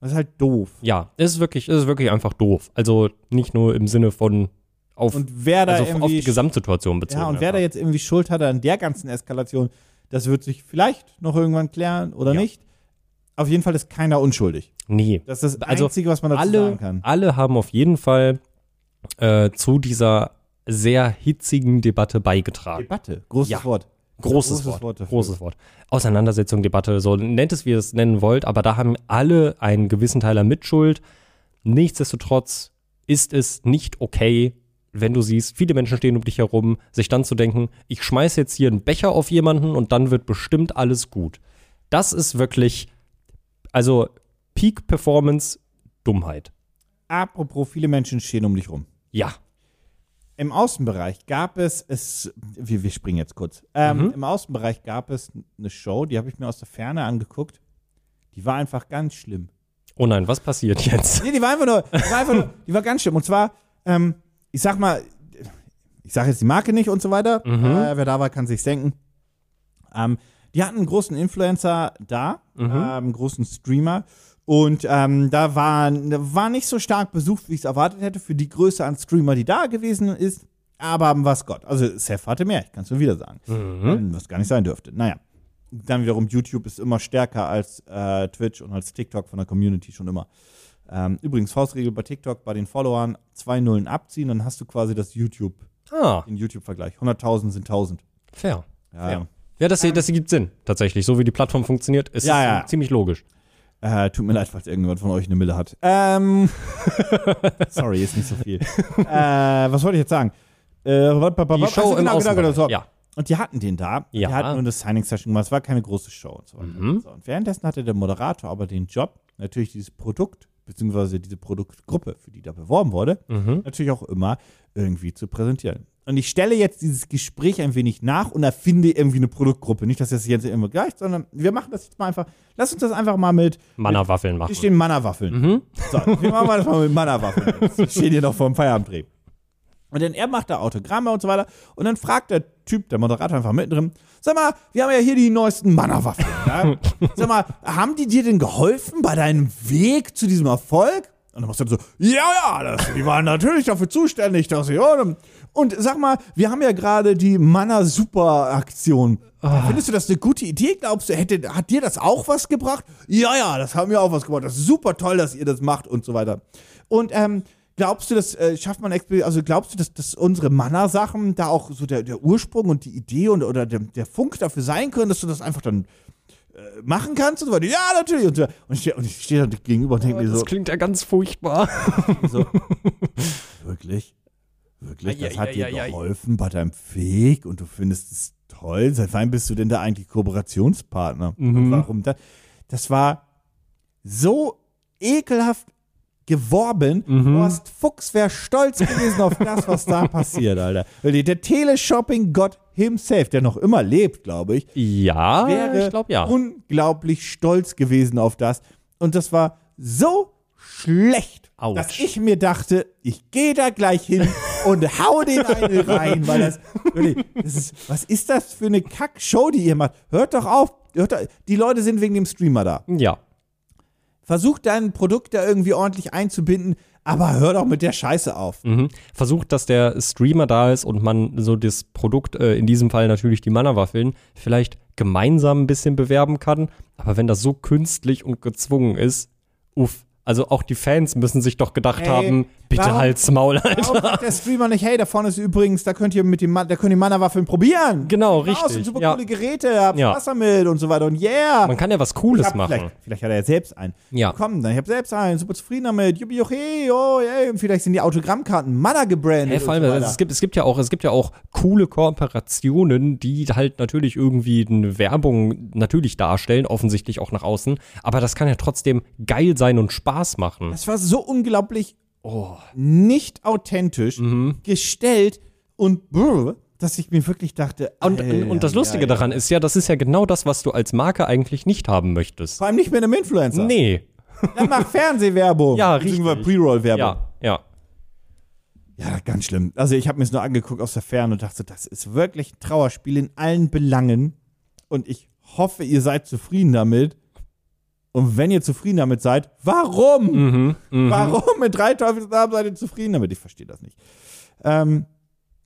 Das ist halt doof. Ja, es ist wirklich, es ist wirklich einfach doof. Also nicht nur im Sinne von auf, Und wer da also auf irgendwie die Gesamtsituation bezogen. ja, und wer da einfach. jetzt irgendwie Schuld hatte an der ganzen Eskalation, das wird sich vielleicht noch irgendwann klären oder Ja. nicht. Auf jeden Fall ist keiner unschuldig. Nee. Das ist das Also Einzige, was man dazu alle, sagen kann. alle haben auf jeden Fall äh, zu dieser sehr hitzigen Debatte beigetragen. Debatte, großes Ja. Wort. Großes, Großes Wort. Wort dafür. großes Wort. Auseinandersetzung, Debatte, so nennt es, wie ihr es nennen wollt, aber da haben alle einen gewissen Teil an Mitschuld. Nichtsdestotrotz ist es nicht okay, wenn du siehst, viele Menschen stehen um dich herum, sich dann zu denken, ich schmeiße jetzt hier einen Becher auf jemanden und dann wird bestimmt alles gut. Das ist wirklich, also Peak Performance Dummheit. Apropos, viele Menschen stehen um dich rum. Ja. Im Außenbereich gab es, es wir, wir springen jetzt kurz. Ähm, Mhm. Im Außenbereich gab es eine Show, die habe ich mir aus der Ferne angeguckt. Die war einfach ganz schlimm. Oh nein, was passiert jetzt? Nee, die war einfach nur, die war, einfach nur, die war ganz schlimm. Und zwar, ähm, ich sag mal, ich sage jetzt die Marke nicht und so weiter. Mhm. Äh, wer da war, kann sich's denken. Ähm, die hatten einen großen Influencer da, Mhm. ähm, einen großen Streamer. Und ähm, da war, war nicht so stark besucht, wie ich es erwartet hätte, für die Größe an Streamer, die da gewesen ist. Aber was Gott. Also Seth hatte mehr, ich kann es nur wieder sagen. Mhm. Was gar nicht sein dürfte. Naja. Dann wiederum, YouTube ist immer stärker als äh, Twitch und als TikTok von der Community schon immer. Ähm, übrigens, Faustregel bei TikTok, bei den Followern zwei Nullen abziehen, dann hast du quasi das YouTube, Ah, den YouTube-Vergleich. 100.000 sind 1000. fair. Ja, fair. Ja, das, das ergibt Sinn, tatsächlich. So wie die Plattform funktioniert, ist Ja, ja. ziemlich logisch. Äh, tut mir leid, falls irgendjemand von euch eine Mille hat. Ähm, sorry, ist nicht so viel. äh, was wollte ich jetzt sagen? Äh, Die Show im Außenbereich. so. Ja. Und die hatten den da. Ja. Die hatten nur eine Signing-Session gemacht. Es war keine große Show und so weiter. Mhm. So, und währenddessen hatte der Moderator aber den Job, natürlich dieses Produkt, beziehungsweise diese Produktgruppe, für die da beworben wurde, Mhm. natürlich auch immer irgendwie zu präsentieren. Und ich stelle jetzt dieses Gespräch ein wenig nach und erfinde irgendwie eine Produktgruppe. Nicht, dass das jetzt immer gleich, sondern wir machen das jetzt mal einfach. Lass uns das einfach mal mit. Manna-Waffeln machen. Hier stehen Manna-Waffeln. Mhm. So, wir machen das mal mit Manna-Waffeln. Wir stehen hier noch vor dem Feierabendreh. Und dann er macht da Autogramme und so weiter. Und dann fragt der Typ, der Moderator einfach mittendrin, sag mal, wir haben ja hier die neuesten Mana-Waffen. Ja? sag mal, haben die dir denn geholfen bei deinem Weg zu diesem Erfolg? Und dann machst du so, ja, ja, das, die waren natürlich dafür zuständig, dass sie. Und sag mal, wir haben ja gerade die Mana-Super-Aktion. Findest du das eine gute Idee? Glaubst du, hätte, hat dir das auch was gebracht? Ja, ja, das haben wir auch was gebracht. Das ist super toll, dass ihr das macht und so weiter. Und ähm, glaubst du, das äh, schafft man, also glaubst du, dass, dass unsere Mana-Sachen da auch so der, der Ursprung und die Idee und, oder der, der Funk dafür sein können, dass du das einfach dann äh, machen kannst und so weiter? Ja, natürlich. Und, so. und ich stehe und ich steh da gegenüber und denke mir Das so, klingt ja ganz furchtbar. so, wirklich? Wirklich? Das hat dir Eieieiei. geholfen bei deinem Weg und du findest es toll? Seit wann bist du denn da eigentlich Kooperationspartner? Mhm. Und warum da? Das war so ekelhaft geworben. Mhm. Horst Fuchs wäre stolz gewesen auf das, was da passiert, Alter. Der Teleshopping-Gott himself, der noch immer lebt, glaube ich, Ja, wäre ich glaube ja. unglaublich stolz gewesen auf das. Und das war so schlecht, Autsch. dass ich mir dachte, ich gehe da gleich hin und hau den einen rein, weil das, das ist, was ist das für eine Kackshow, die ihr macht? Hört doch auf, hört doch, die Leute sind wegen dem Streamer da. Ja. Versucht dein Produkt da irgendwie ordentlich einzubinden, aber hör doch mit der Scheiße auf. Mhm. Versucht, dass der Streamer da ist und man so das Produkt, äh, in diesem Fall natürlich die Mana-Waffeln, vielleicht gemeinsam ein bisschen bewerben kann. Aber wenn das so künstlich und gezwungen ist, uff. Also auch die Fans müssen sich doch gedacht Ey, haben, bitte halt's Maul, Alter. Warum der Streamer nicht, hey, da vorne ist übrigens, da könnt ihr mit dem, da könnt ihr Mana-Waffeln probieren. Genau, Raus, richtig, sind super ja. coole Geräte, habt Ja. Spaß damit und so weiter und yeah. Man kann ja was Cooles hab machen. Vielleicht, vielleicht hat er ja selbst einen. Ja. Komm, dann, ich habe selbst einen, super zufrieden damit. Jubi, okay, oh, ey. Und vielleicht sind die Autogrammkarten Mana gebrandet. Hey, vor allem, so also es, gibt, es, gibt ja auch, es gibt ja auch coole Kooperationen, die halt natürlich irgendwie eine Werbung natürlich darstellen, offensichtlich auch nach außen. Aber das kann ja trotzdem geil sein und Spaß machen. Das war so unglaublich Oh. nicht authentisch Mhm. gestellt und brr, dass ich mir wirklich dachte. Und, Alter, und das Lustige ja, ja. daran ist ja, das ist ja genau das, was du als Marke eigentlich nicht haben möchtest. Vor allem nicht mit einem Influencer. Nee. Dann mach Fernsehwerbung. Ja, richtig. Pre-Roll-Werbung. Ja, ja. Ja, ganz schlimm. Also ich habe mir es nur angeguckt aus der Ferne und dachte, das ist wirklich ein Trauerspiel in allen Belangen. Und ich hoffe, ihr seid zufrieden damit. Und wenn ihr zufrieden damit seid, warum? Mhm, mhm. Warum mit drei Teufelsnamen seid ihr zufrieden damit? Ich verstehe das nicht. Ähm,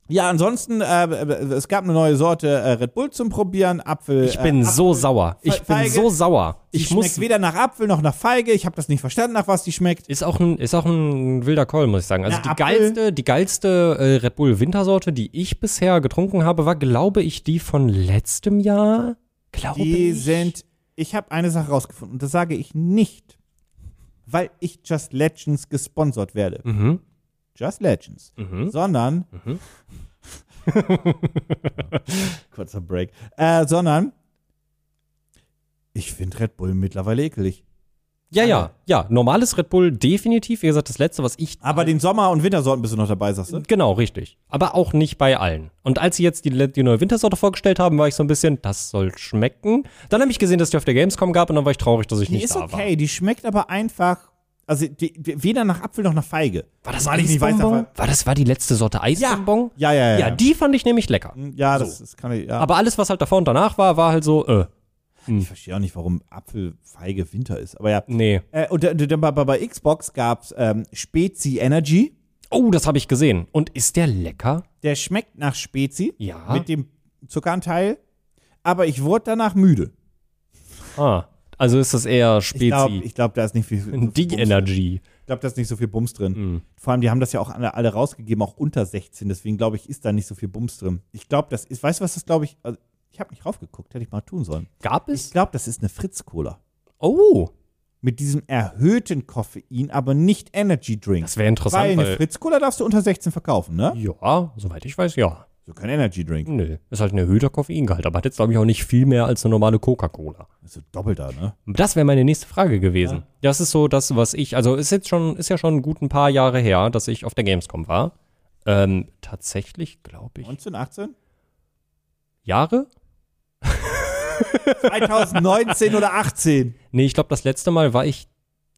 ja, ansonsten, äh, es gab eine neue Sorte äh, Red Bull zum Probieren. Apfel. Ich bin äh, so sauer. Ich bin Feige. so sauer. Die Ich schmeckt muss. weder nach Apfel noch nach Feige. Ich habe das nicht verstanden, nach was die schmeckt. Ist auch, ein, ist auch ein wilder Call, muss ich sagen. Also Ja, die Apfel. geilste, die geilste äh, Red Bull Wintersorte, die ich bisher getrunken habe, war, glaube ich, die von letztem Jahr. Glaube Die ich. sind. Ich habe eine Sache rausgefunden und das sage ich nicht, weil ich Just Legends gesponsert werde. Mhm. Just Legends. Mhm. Sondern. Kurzer Break. Äh, sondern. Ich finde Red Bull mittlerweile ekelig. Ja, ja, ja. Normales Red Bull definitiv. Wie gesagt, das letzte, was ich. Aber den Sommer- und Wintersorten bist du noch dabei, sagst du? Genau, richtig. Aber auch nicht bei allen. Und als sie jetzt die, die neue Wintersorte vorgestellt haben, war ich so ein bisschen, das soll schmecken. Dann habe ich gesehen, dass die auf der Gamescom gab und dann war ich traurig, dass ich Die nicht ist da okay, die schmeckt aber einfach. Also die, die, weder nach Apfel noch nach Feige. war. War das Weil ich nicht weiß, Eisbonbon? aber- War das war die letzte Sorte Eisbonbon? Ja, ja, ja. Ja, die fand ich nämlich lecker. ja, das, das kann ich. Ja. Aber alles, was halt davor und danach war, war halt so, äh, ich verstehe auch nicht, warum Apfel, Feige, Winter ist. Aber ja. nee. Äh, und der, der, bei, bei Xbox gab es ähm, Spezi Energy. Oh, das habe ich gesehen. Und ist der lecker? Der schmeckt nach Spezi. Ja. Mit dem Zuckeranteil. Aber ich wurde danach müde. Ah, also ist das eher Ich glaube, Spezi. ich glaub, da ist nicht viel. so viel Die drin. Energy. Ich glaube, da ist nicht so viel Bums drin. Mhm. Vor allem, die haben das ja auch alle, alle rausgegeben, auch unter 16. Deswegen glaube ich, ist da nicht so viel Bums drin. Ich glaube, das ist, weißt du, was das glaube ich, also, ich habe nicht raufgeguckt, hätte ich mal tun sollen. Gab Ich es? glaube, das ist eine Fritz-Cola. Oh, Mit diesem erhöhten Koffein, aber nicht Energy Drink. das wäre interessant. Weil eine Fritz-Cola darfst du unter 16 verkaufen, ne? ja, soweit ich weiß, ja. So kein Energy Drink. Nö, ist halt ein erhöhter Koffeingehalt, aber hat jetzt, glaube ich, auch nicht viel mehr als eine normale Coca-Cola. Also doppelter, ne? Das wäre meine nächste Frage gewesen. Das ist so das, was ich, also ist jetzt schon, ist ja schon gut ein paar Jahre her, dass ich auf der Gamescom war. Ähm, tatsächlich, glaube ich, 19, 18? Jahre? 2019 oder 18? Nee, ich glaube, das letzte Mal war ich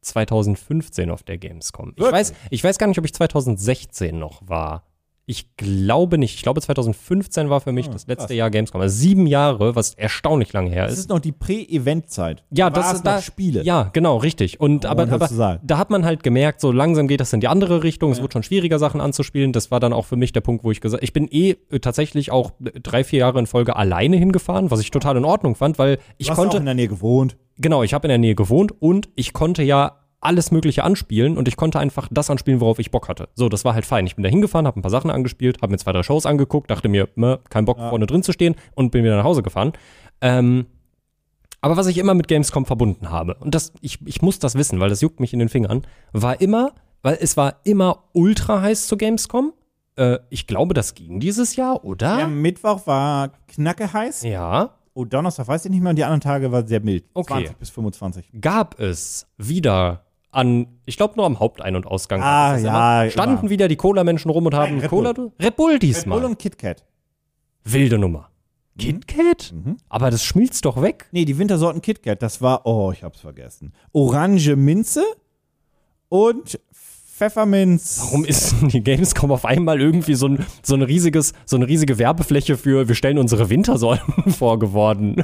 2015 auf der Gamescom. Ich Wirklich? weiß, ich weiß gar nicht, ob ich 2016 noch war. Ich glaube nicht. Ich glaube 2015 war für mich Ah, das letzte krass. Jahr Gamescom. Also sieben Jahre, was erstaunlich lange her Das ist. ist noch die Prä-Event-Zeit. Ja, Da das war ist da Spiele. Ja, genau, richtig. Und aber, man aber sagen. da hat man halt gemerkt, so langsam geht das in die andere Richtung. Es wird schon schwieriger, Sachen anzuspielen. Das war dann auch für mich der Punkt, wo ich gesagt, ich bin eh tatsächlich auch drei, vier Jahre in Folge alleine hingefahren, was ich total in Ordnung fand, weil ich du hast konnte auch in der Nähe gewohnt. Genau, ich habe in der Nähe gewohnt und ich konnte ja alles Mögliche anspielen und ich konnte einfach das anspielen, worauf ich Bock hatte. So, das war halt fein. Ich bin da hingefahren, habe ein paar Sachen angespielt, habe mir zwei, drei Shows angeguckt, dachte mir, ne, kein Bock vorne drin zu stehen und bin wieder nach Hause gefahren. Ähm, aber was ich immer mit Gamescom verbunden habe, und das, ich, ich muss das wissen, weil das juckt mich in den Fingern, war immer, weil es war immer ultra heiß zu Gamescom. Äh, ich glaube, das ging dieses Jahr, Der oder? Mittwoch war knacke heiß. Ja. Oh, Donnerstag weiß ich nicht mehr. Und die anderen Tage war sehr mild. Okay. 20 bis 25. gab es wieder an, ich glaube nur am Hauptein- und Ausgang. Ah, ja, immer. Standen immer. wieder die Cola-Menschen rum und haben Red Cola. Red Bull Red diesmal. Bull und KitKat. Wilde Nummer. Mhm. KitKat? Aber das schmilzt doch weg. Nee, die Wintersorten KitKat. Das war, oh, ich hab's vergessen. Orange Minze und Pfefferminz. Warum ist die Gamescom auf einmal irgendwie so, ein, so, ein riesiges, so eine riesige Werbefläche für wir stellen unsere Wintersorten vor geworden?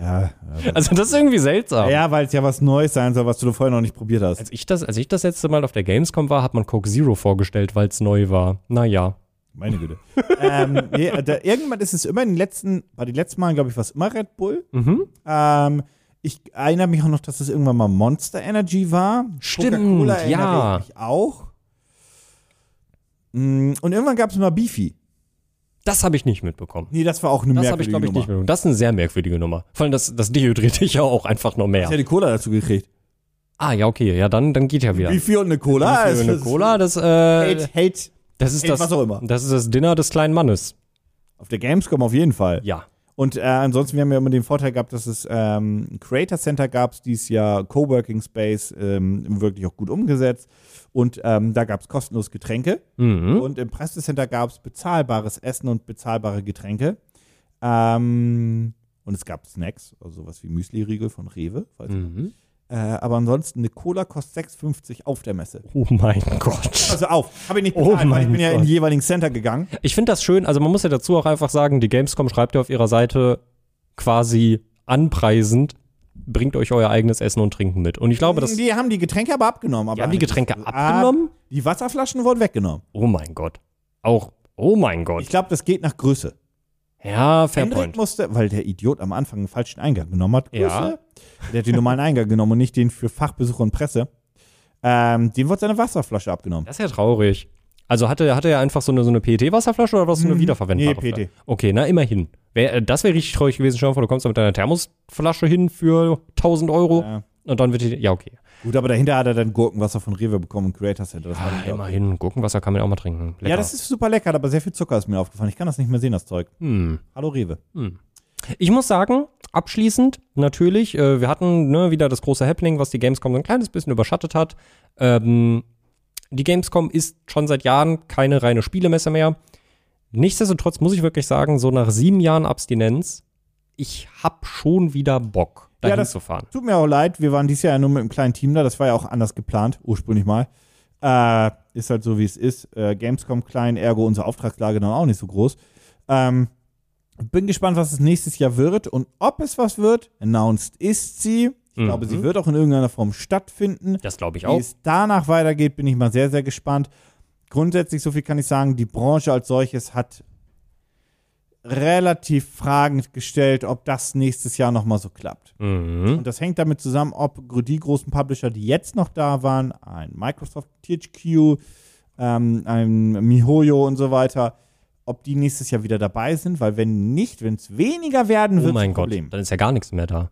Ja, Also das ist irgendwie seltsam. ja weil es ja was Neues sein soll, was du vorher noch nicht probiert hast. Als ich, das, als ich das letzte Mal auf der Gamescom war, hat man Coke Zero vorgestellt, weil es neu war. Naja. Meine Güte. ähm, nee, da, irgendwann ist es immer in den letzten, bei den letzten Malen, glaube ich, war es immer Red Bull. Mhm. Ähm, ich erinnere mich auch noch, dass es irgendwann mal Monster Energy war. Stimmt, ja. ich mich auch. Mm, Und irgendwann gab es mal Beefy. Das habe ich nicht mitbekommen. Nee, das war auch eine Das habe ich, merkwürdige glaube ich, Nummer. nicht mitbekommen. Das ist eine sehr merkwürdige Nummer. Vor allem, das, das dehydriert dich ja auch einfach noch mehr. Ich hätte die Cola dazu gekriegt. Ah, ja, okay. Ja, dann, dann geht ja wieder. Beefy und eine Cola. Für also eine das- Cola, das, äh, Hate, Hate. das, ist Hate das, was auch immer. das ist das Dinner des kleinen Mannes. Auf der Gamescom auf jeden Fall. Ja. Und äh, ansonsten, wir haben ja immer den Vorteil gehabt, dass es ähm, ein Creator Center gab, dieses Jahr Coworking Space, ähm, wirklich auch gut umgesetzt. Und ähm, da gab es kostenlos Getränke. Mhm. Und im Pressecenter gab es bezahlbares Essen und bezahlbare Getränke. Ähm, und es gab Snacks, also sowas wie Müsli-Riegel von Rewe. Falls Mhm. äh, aber ansonsten, eine Cola kostet 6,50 auf der Messe. Oh mein Gott. Also auf, habe ich nicht Oh bezahlt, weil mein ich bin ja in Gott. die jeweiligen Center gegangen. Ich finde das schön, also man muss ja dazu auch einfach sagen, die Gamescom schreibt ja auf ihrer Seite quasi anpreisend, bringt euch euer eigenes Essen und Trinken mit. Und ich glaube, das. die haben die Getränke aber abgenommen. Aber Die haben die Getränke abgenommen? Die Wasserflaschen wurden weggenommen. Oh mein Gott. Auch, oh mein Gott. Ich glaube, das geht nach Größe. Ja, Fairpoint. musste, weil der Idiot am Anfang einen falschen Eingang genommen hat. Größe. Ja. Der hat den normalen Eingang genommen und nicht den für Fachbesucher und Presse. Ähm, dem wurde seine Wasserflasche abgenommen. Das ist ja traurig. Also hatte, hatte er einfach so eine, so eine PET-Wasserflasche oder was so eine Mhm. wiederverwendbare Nee, PET. Okay, na immerhin. Wär, äh, das wäre richtig traurig gewesen. Vor, du kommst da mit deiner Thermosflasche hin für 1000 Euro Ja. und dann wird die, ja okay. Gut, aber dahinter hat er dann Gurkenwasser von Rewe bekommen und Creator Center. Das war Ah, immerhin, Gurkenwasser kann man auch mal trinken. Lecker. Ja, das ist super lecker, aber sehr viel Zucker ist mir aufgefallen. Ich kann das nicht mehr sehen, das Zeug. hm. Hallo Rewe. Ich muss sagen, abschließend natürlich, äh, wir hatten ne, wieder das große Happening, was die Gamescom so ein kleines bisschen überschattet hat. Ähm, die Gamescom ist schon seit Jahren keine reine Spielemesse mehr. Nichtsdestotrotz muss ich wirklich sagen, so nach sieben Jahren Abstinenz, ich hab schon wieder Bock, Ja, das- zu fahren. Tut mir auch leid, wir waren dieses Jahr ja nur mit einem kleinen Team da. Das war ja auch anders geplant, ursprünglich mal. Äh, ist halt so, wie es ist. Äh, Gamescom klein, ergo unsere Auftragslage dann auch nicht so groß. Ähm, bin gespannt, was es nächstes Jahr wird und ob es was wird. Announced ist sie. Ich Mhm. glaube, sie wird auch in irgendeiner Form stattfinden. Das glaube ich Wie auch. es danach weitergeht, bin ich mal sehr, sehr gespannt. Grundsätzlich, so viel kann ich sagen, die Branche als solches hat relativ fragend gestellt, ob das nächstes Jahr nochmal so klappt. Mhm. Und das hängt damit zusammen, ob die großen Publisher, die jetzt noch da waren, ein Microsoft THQ, ähm, ein MiHoYo und so weiter, ob die nächstes Jahr wieder dabei sind, weil wenn nicht, wenn es weniger werden, Oh wird es mein ein Gott, Problem. dann ist ja gar nichts mehr da.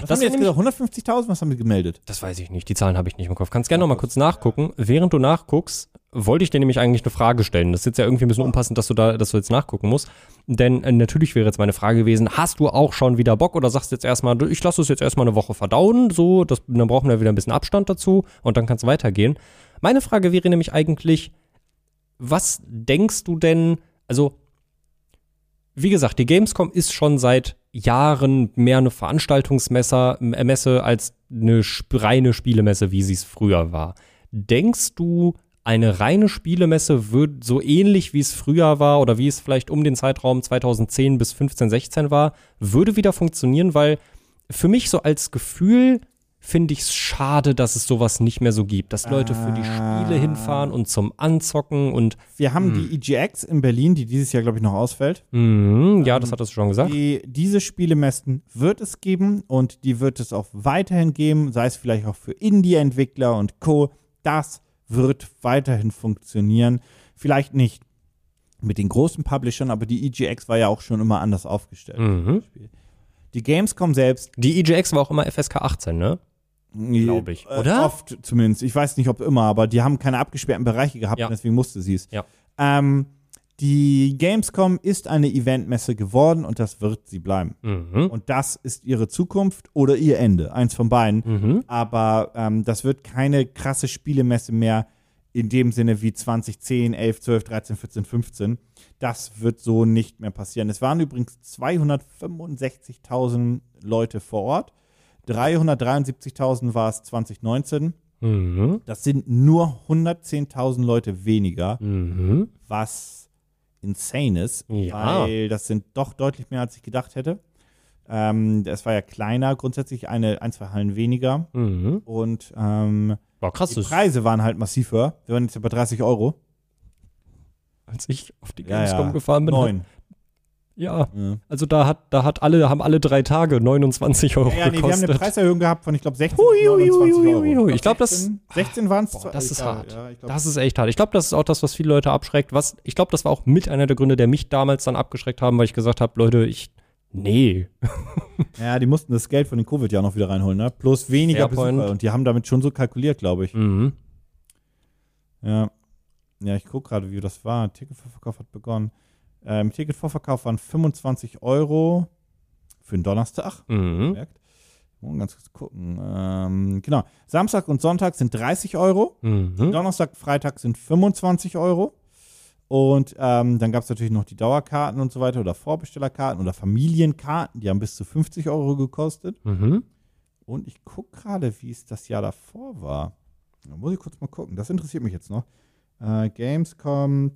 Was Das haben wir jetzt gesagt? 150.000? Was haben wir gemeldet? Das weiß ich nicht, die Zahlen habe ich nicht im Kopf. Kannst gerne noch mal kurz nachgucken. Während du nachguckst, wollte ich dir nämlich eigentlich eine Frage stellen. Das ist jetzt ja irgendwie ein bisschen unpassend, dass du da, dass du jetzt nachgucken musst. Denn äh, natürlich wäre jetzt meine Frage gewesen, hast du auch schon wieder Bock oder sagst du jetzt erstmal, ich lasse es jetzt erstmal eine Woche verdauen, so, das, dann brauchen wir wieder ein bisschen Abstand dazu und dann kann es weitergehen. Meine Frage wäre nämlich eigentlich, was denkst du denn, also wie gesagt, die Gamescom ist schon seit Jahren mehr eine Veranstaltungsmesse äh, als eine reine Spielemesse, wie sie es früher war. Denkst du, eine reine Spielemesse wird so ähnlich wie es früher war oder wie es vielleicht um den Zeitraum 2010 bis 15, 16 war, würde wieder funktionieren, weil für mich so als Gefühl finde ich es schade, dass es sowas nicht mehr so gibt, dass Leute für die Spiele hinfahren und zum Anzocken und Wir haben die EGX in Berlin, die dieses Jahr, glaube ich, noch ausfällt. Mhm, ja, das hattest du schon gesagt. Die, diese Spielemessen wird es geben und die wird es auch weiterhin geben, sei es vielleicht auch für Indie-Entwickler und Co. Das wird weiterhin funktionieren. Vielleicht nicht mit den großen Publishern, aber die EGX war ja auch schon immer anders aufgestellt. Mhm. Die Gamescom selbst, Die EGX war auch immer FSK 18, ne? Glaube ich. äh, Oder? oft zumindest, ich weiß nicht, ob immer, aber die haben keine abgesperrten Bereiche gehabt, Ja. und deswegen musste sie es. Ja. Ähm, die Gamescom ist eine Eventmesse geworden und das wird sie bleiben. Mhm. Und das ist ihre Zukunft oder ihr Ende, eins von beiden. Mhm. Aber ähm, das wird keine krasse Spielemesse mehr in dem Sinne wie 2010, 11, 12, 13, 14, 15. Das wird so nicht mehr passieren. Es waren übrigens 265.000 Leute vor Ort. 373.000 war es 2019. Mhm. Das sind nur 110.000 Leute weniger, Mhm. was insane ist, Ja. weil das sind doch deutlich mehr, als ich gedacht hätte. Ähm, es war ja kleiner, grundsätzlich eine, ein, zwei Hallen weniger. Mhm. Und ähm, War krass, die Preise waren halt massiv höher. Wir waren jetzt bei 30 Euro. als ich auf die Ja, Gamescom ja. gefahren bin. Neun. Ja, Ja. also da hat, da hat alle, haben alle drei Tage 29 Euro Ja, ja, nee, wir haben gekostet. eine Preiserhöhung gehabt von, ich glaube, 16 Hui, hui, 29 hui, Euro. Ich glaub, das- 16, 16 waren es. Das ist hart. Ja, glaub, Das ist echt hart. Ich glaube, das ist auch das, was viele Leute abschreckt. Was, ich glaube, das war auch mit einer der Gründe, der mich damals dann abgeschreckt haben, weil ich gesagt habe, Leute, ich, nee. ja, die mussten das Geld von den Covid-Jahren noch wieder reinholen, ne? Plus weniger Fairpoint. Besucher. Und die haben damit schon so kalkuliert, glaube ich. Mhm. Ja. Ja, ich gucke gerade, wie das war. Ticketvorverkauf hat begonnen. Ähm, Ticketvorverkauf waren 25 Euro für den Donnerstag. Mhm. Mal ganz kurz gucken. Ähm, genau. Samstag und Sonntag sind 30 Euro. Mhm. Donnerstag, Freitag sind 25 Euro. Und ähm, dann gab es natürlich noch die Dauerkarten und so weiter oder Vorbestellerkarten oder Familienkarten, die haben bis zu 50 Euro gekostet. Mhm. Und ich gucke gerade, wie es das Jahr davor war. Da muss ich kurz mal gucken. Das interessiert mich jetzt noch. Äh, Gamescom,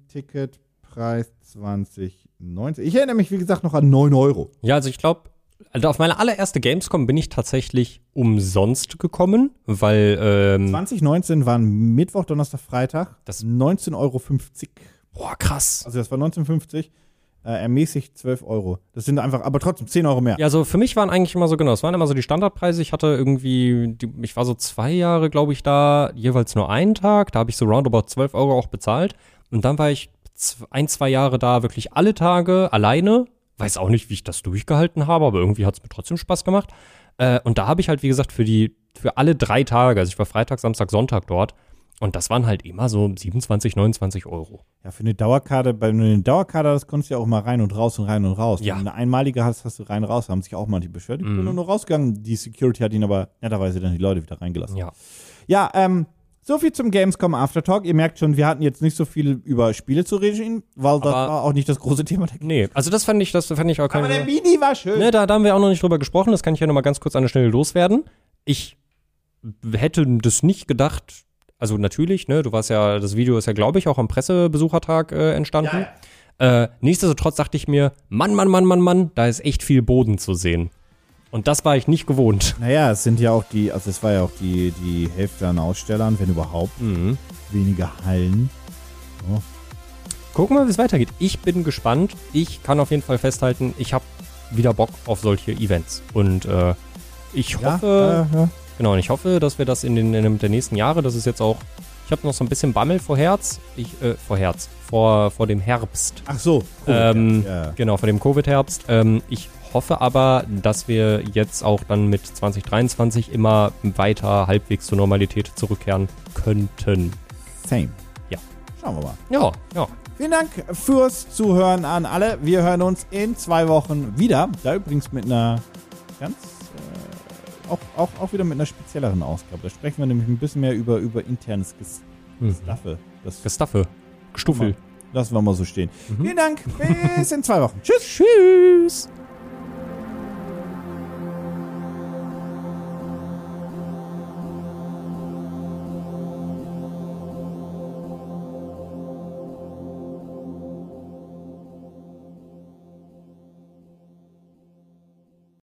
Ticketpreis 2019. Ich erinnere mich, wie gesagt, noch an 9 Euro. Ja, also ich glaube, also auf meine allererste Gamescom bin ich tatsächlich umsonst gekommen, weil, ähm, 2019 waren Mittwoch, Donnerstag, Freitag. Das- 19,50 Euro. boah, krass. Also das war 19,50. Äh, ermäßigt 12 Euro. Das sind einfach, aber trotzdem 10 Euro mehr. Ja, also für mich waren eigentlich immer so, genau, es waren immer so die Standardpreise. Ich hatte irgendwie, die, ich war so zwei Jahre, glaube ich, da, jeweils nur einen Tag. Da habe ich so roundabout 12 Euro auch bezahlt. Und dann war ich ein, zwei Jahre da wirklich alle Tage alleine. Weiß auch nicht, wie ich das durchgehalten habe, aber irgendwie hat es mir trotzdem Spaß gemacht. Äh, und da habe ich halt, wie gesagt, für die, für alle drei Tage, also ich war Freitag, Samstag, Sonntag dort. Und das waren halt immer so 27, 29 Euro. Ja, für eine Dauerkarte, bei wenn du eine Dauerkarte hast, konntest du ja auch mal rein und raus und rein und raus. Ja. Wenn du eine einmalige hast, hast du rein und raus. Da haben sich auch mal die beschwert. Ich bin Mhm. nur rausgegangen. Die Security hat ihn aber netterweise dann die Leute wieder reingelassen. Ja. Ja, ähm, so viel zum Gamescom Aftertalk. Ihr merkt schon, wir hatten jetzt nicht so viel über Spiele zu reden, weil das Aber- war auch nicht das große Thema. Der Nee, also das fand ich, das fand ich auch aber der keine. Mini war schön. Ne, da, da haben wir auch noch nicht drüber gesprochen. Das kann ich ja noch mal ganz kurz an der Stelle loswerden. Ich hätte das nicht gedacht. Also natürlich, ne, du warst ja, das Video ist ja, glaube ich, auch am Pressebesuchertag äh, entstanden. Äh, nichtsdestotrotz dachte ich mir, Mann, Mann, Mann, Mann, Mann, da ist echt viel Boden zu sehen. Und das war ich nicht gewohnt. Naja, es sind ja auch die, also es war ja auch die, die Hälfte an Ausstellern, wenn überhaupt, Mhm. weniger Hallen. Gucken wir, wie es weitergeht. Ich bin gespannt. Ich kann auf jeden Fall festhalten, ich habe wieder Bock auf solche Events. Und äh, ich hoffe, ja, ja. Genau, und ich hoffe, dass wir das in den, in den der nächsten Jahre, das ist jetzt auch, ich habe noch so ein bisschen Bammel vor Herz, ich, äh, vor Herz, vor, vor dem Herbst. Ach so. cool. Ähm, ja. Genau, vor dem Covid-Herbst. Ähm, ich hoffe aber, dass wir jetzt auch dann mit 2023 immer weiter halbwegs zur Normalität zurückkehren könnten. Same. Ja. Schauen wir mal. Ja, ja. Vielen Dank fürs Zuhören an alle. Wir hören uns in zwei Wochen wieder. Da übrigens mit einer ganz, äh, auch, auch, auch wieder mit einer spezielleren Ausgabe. Da sprechen wir nämlich ein bisschen mehr über, über internes Ges Mhm. Das Gestaffe. Gestuffel. lassen wir mal so stehen. Mhm. Vielen Dank. Bis in zwei Wochen. Tschüss. Tschüss.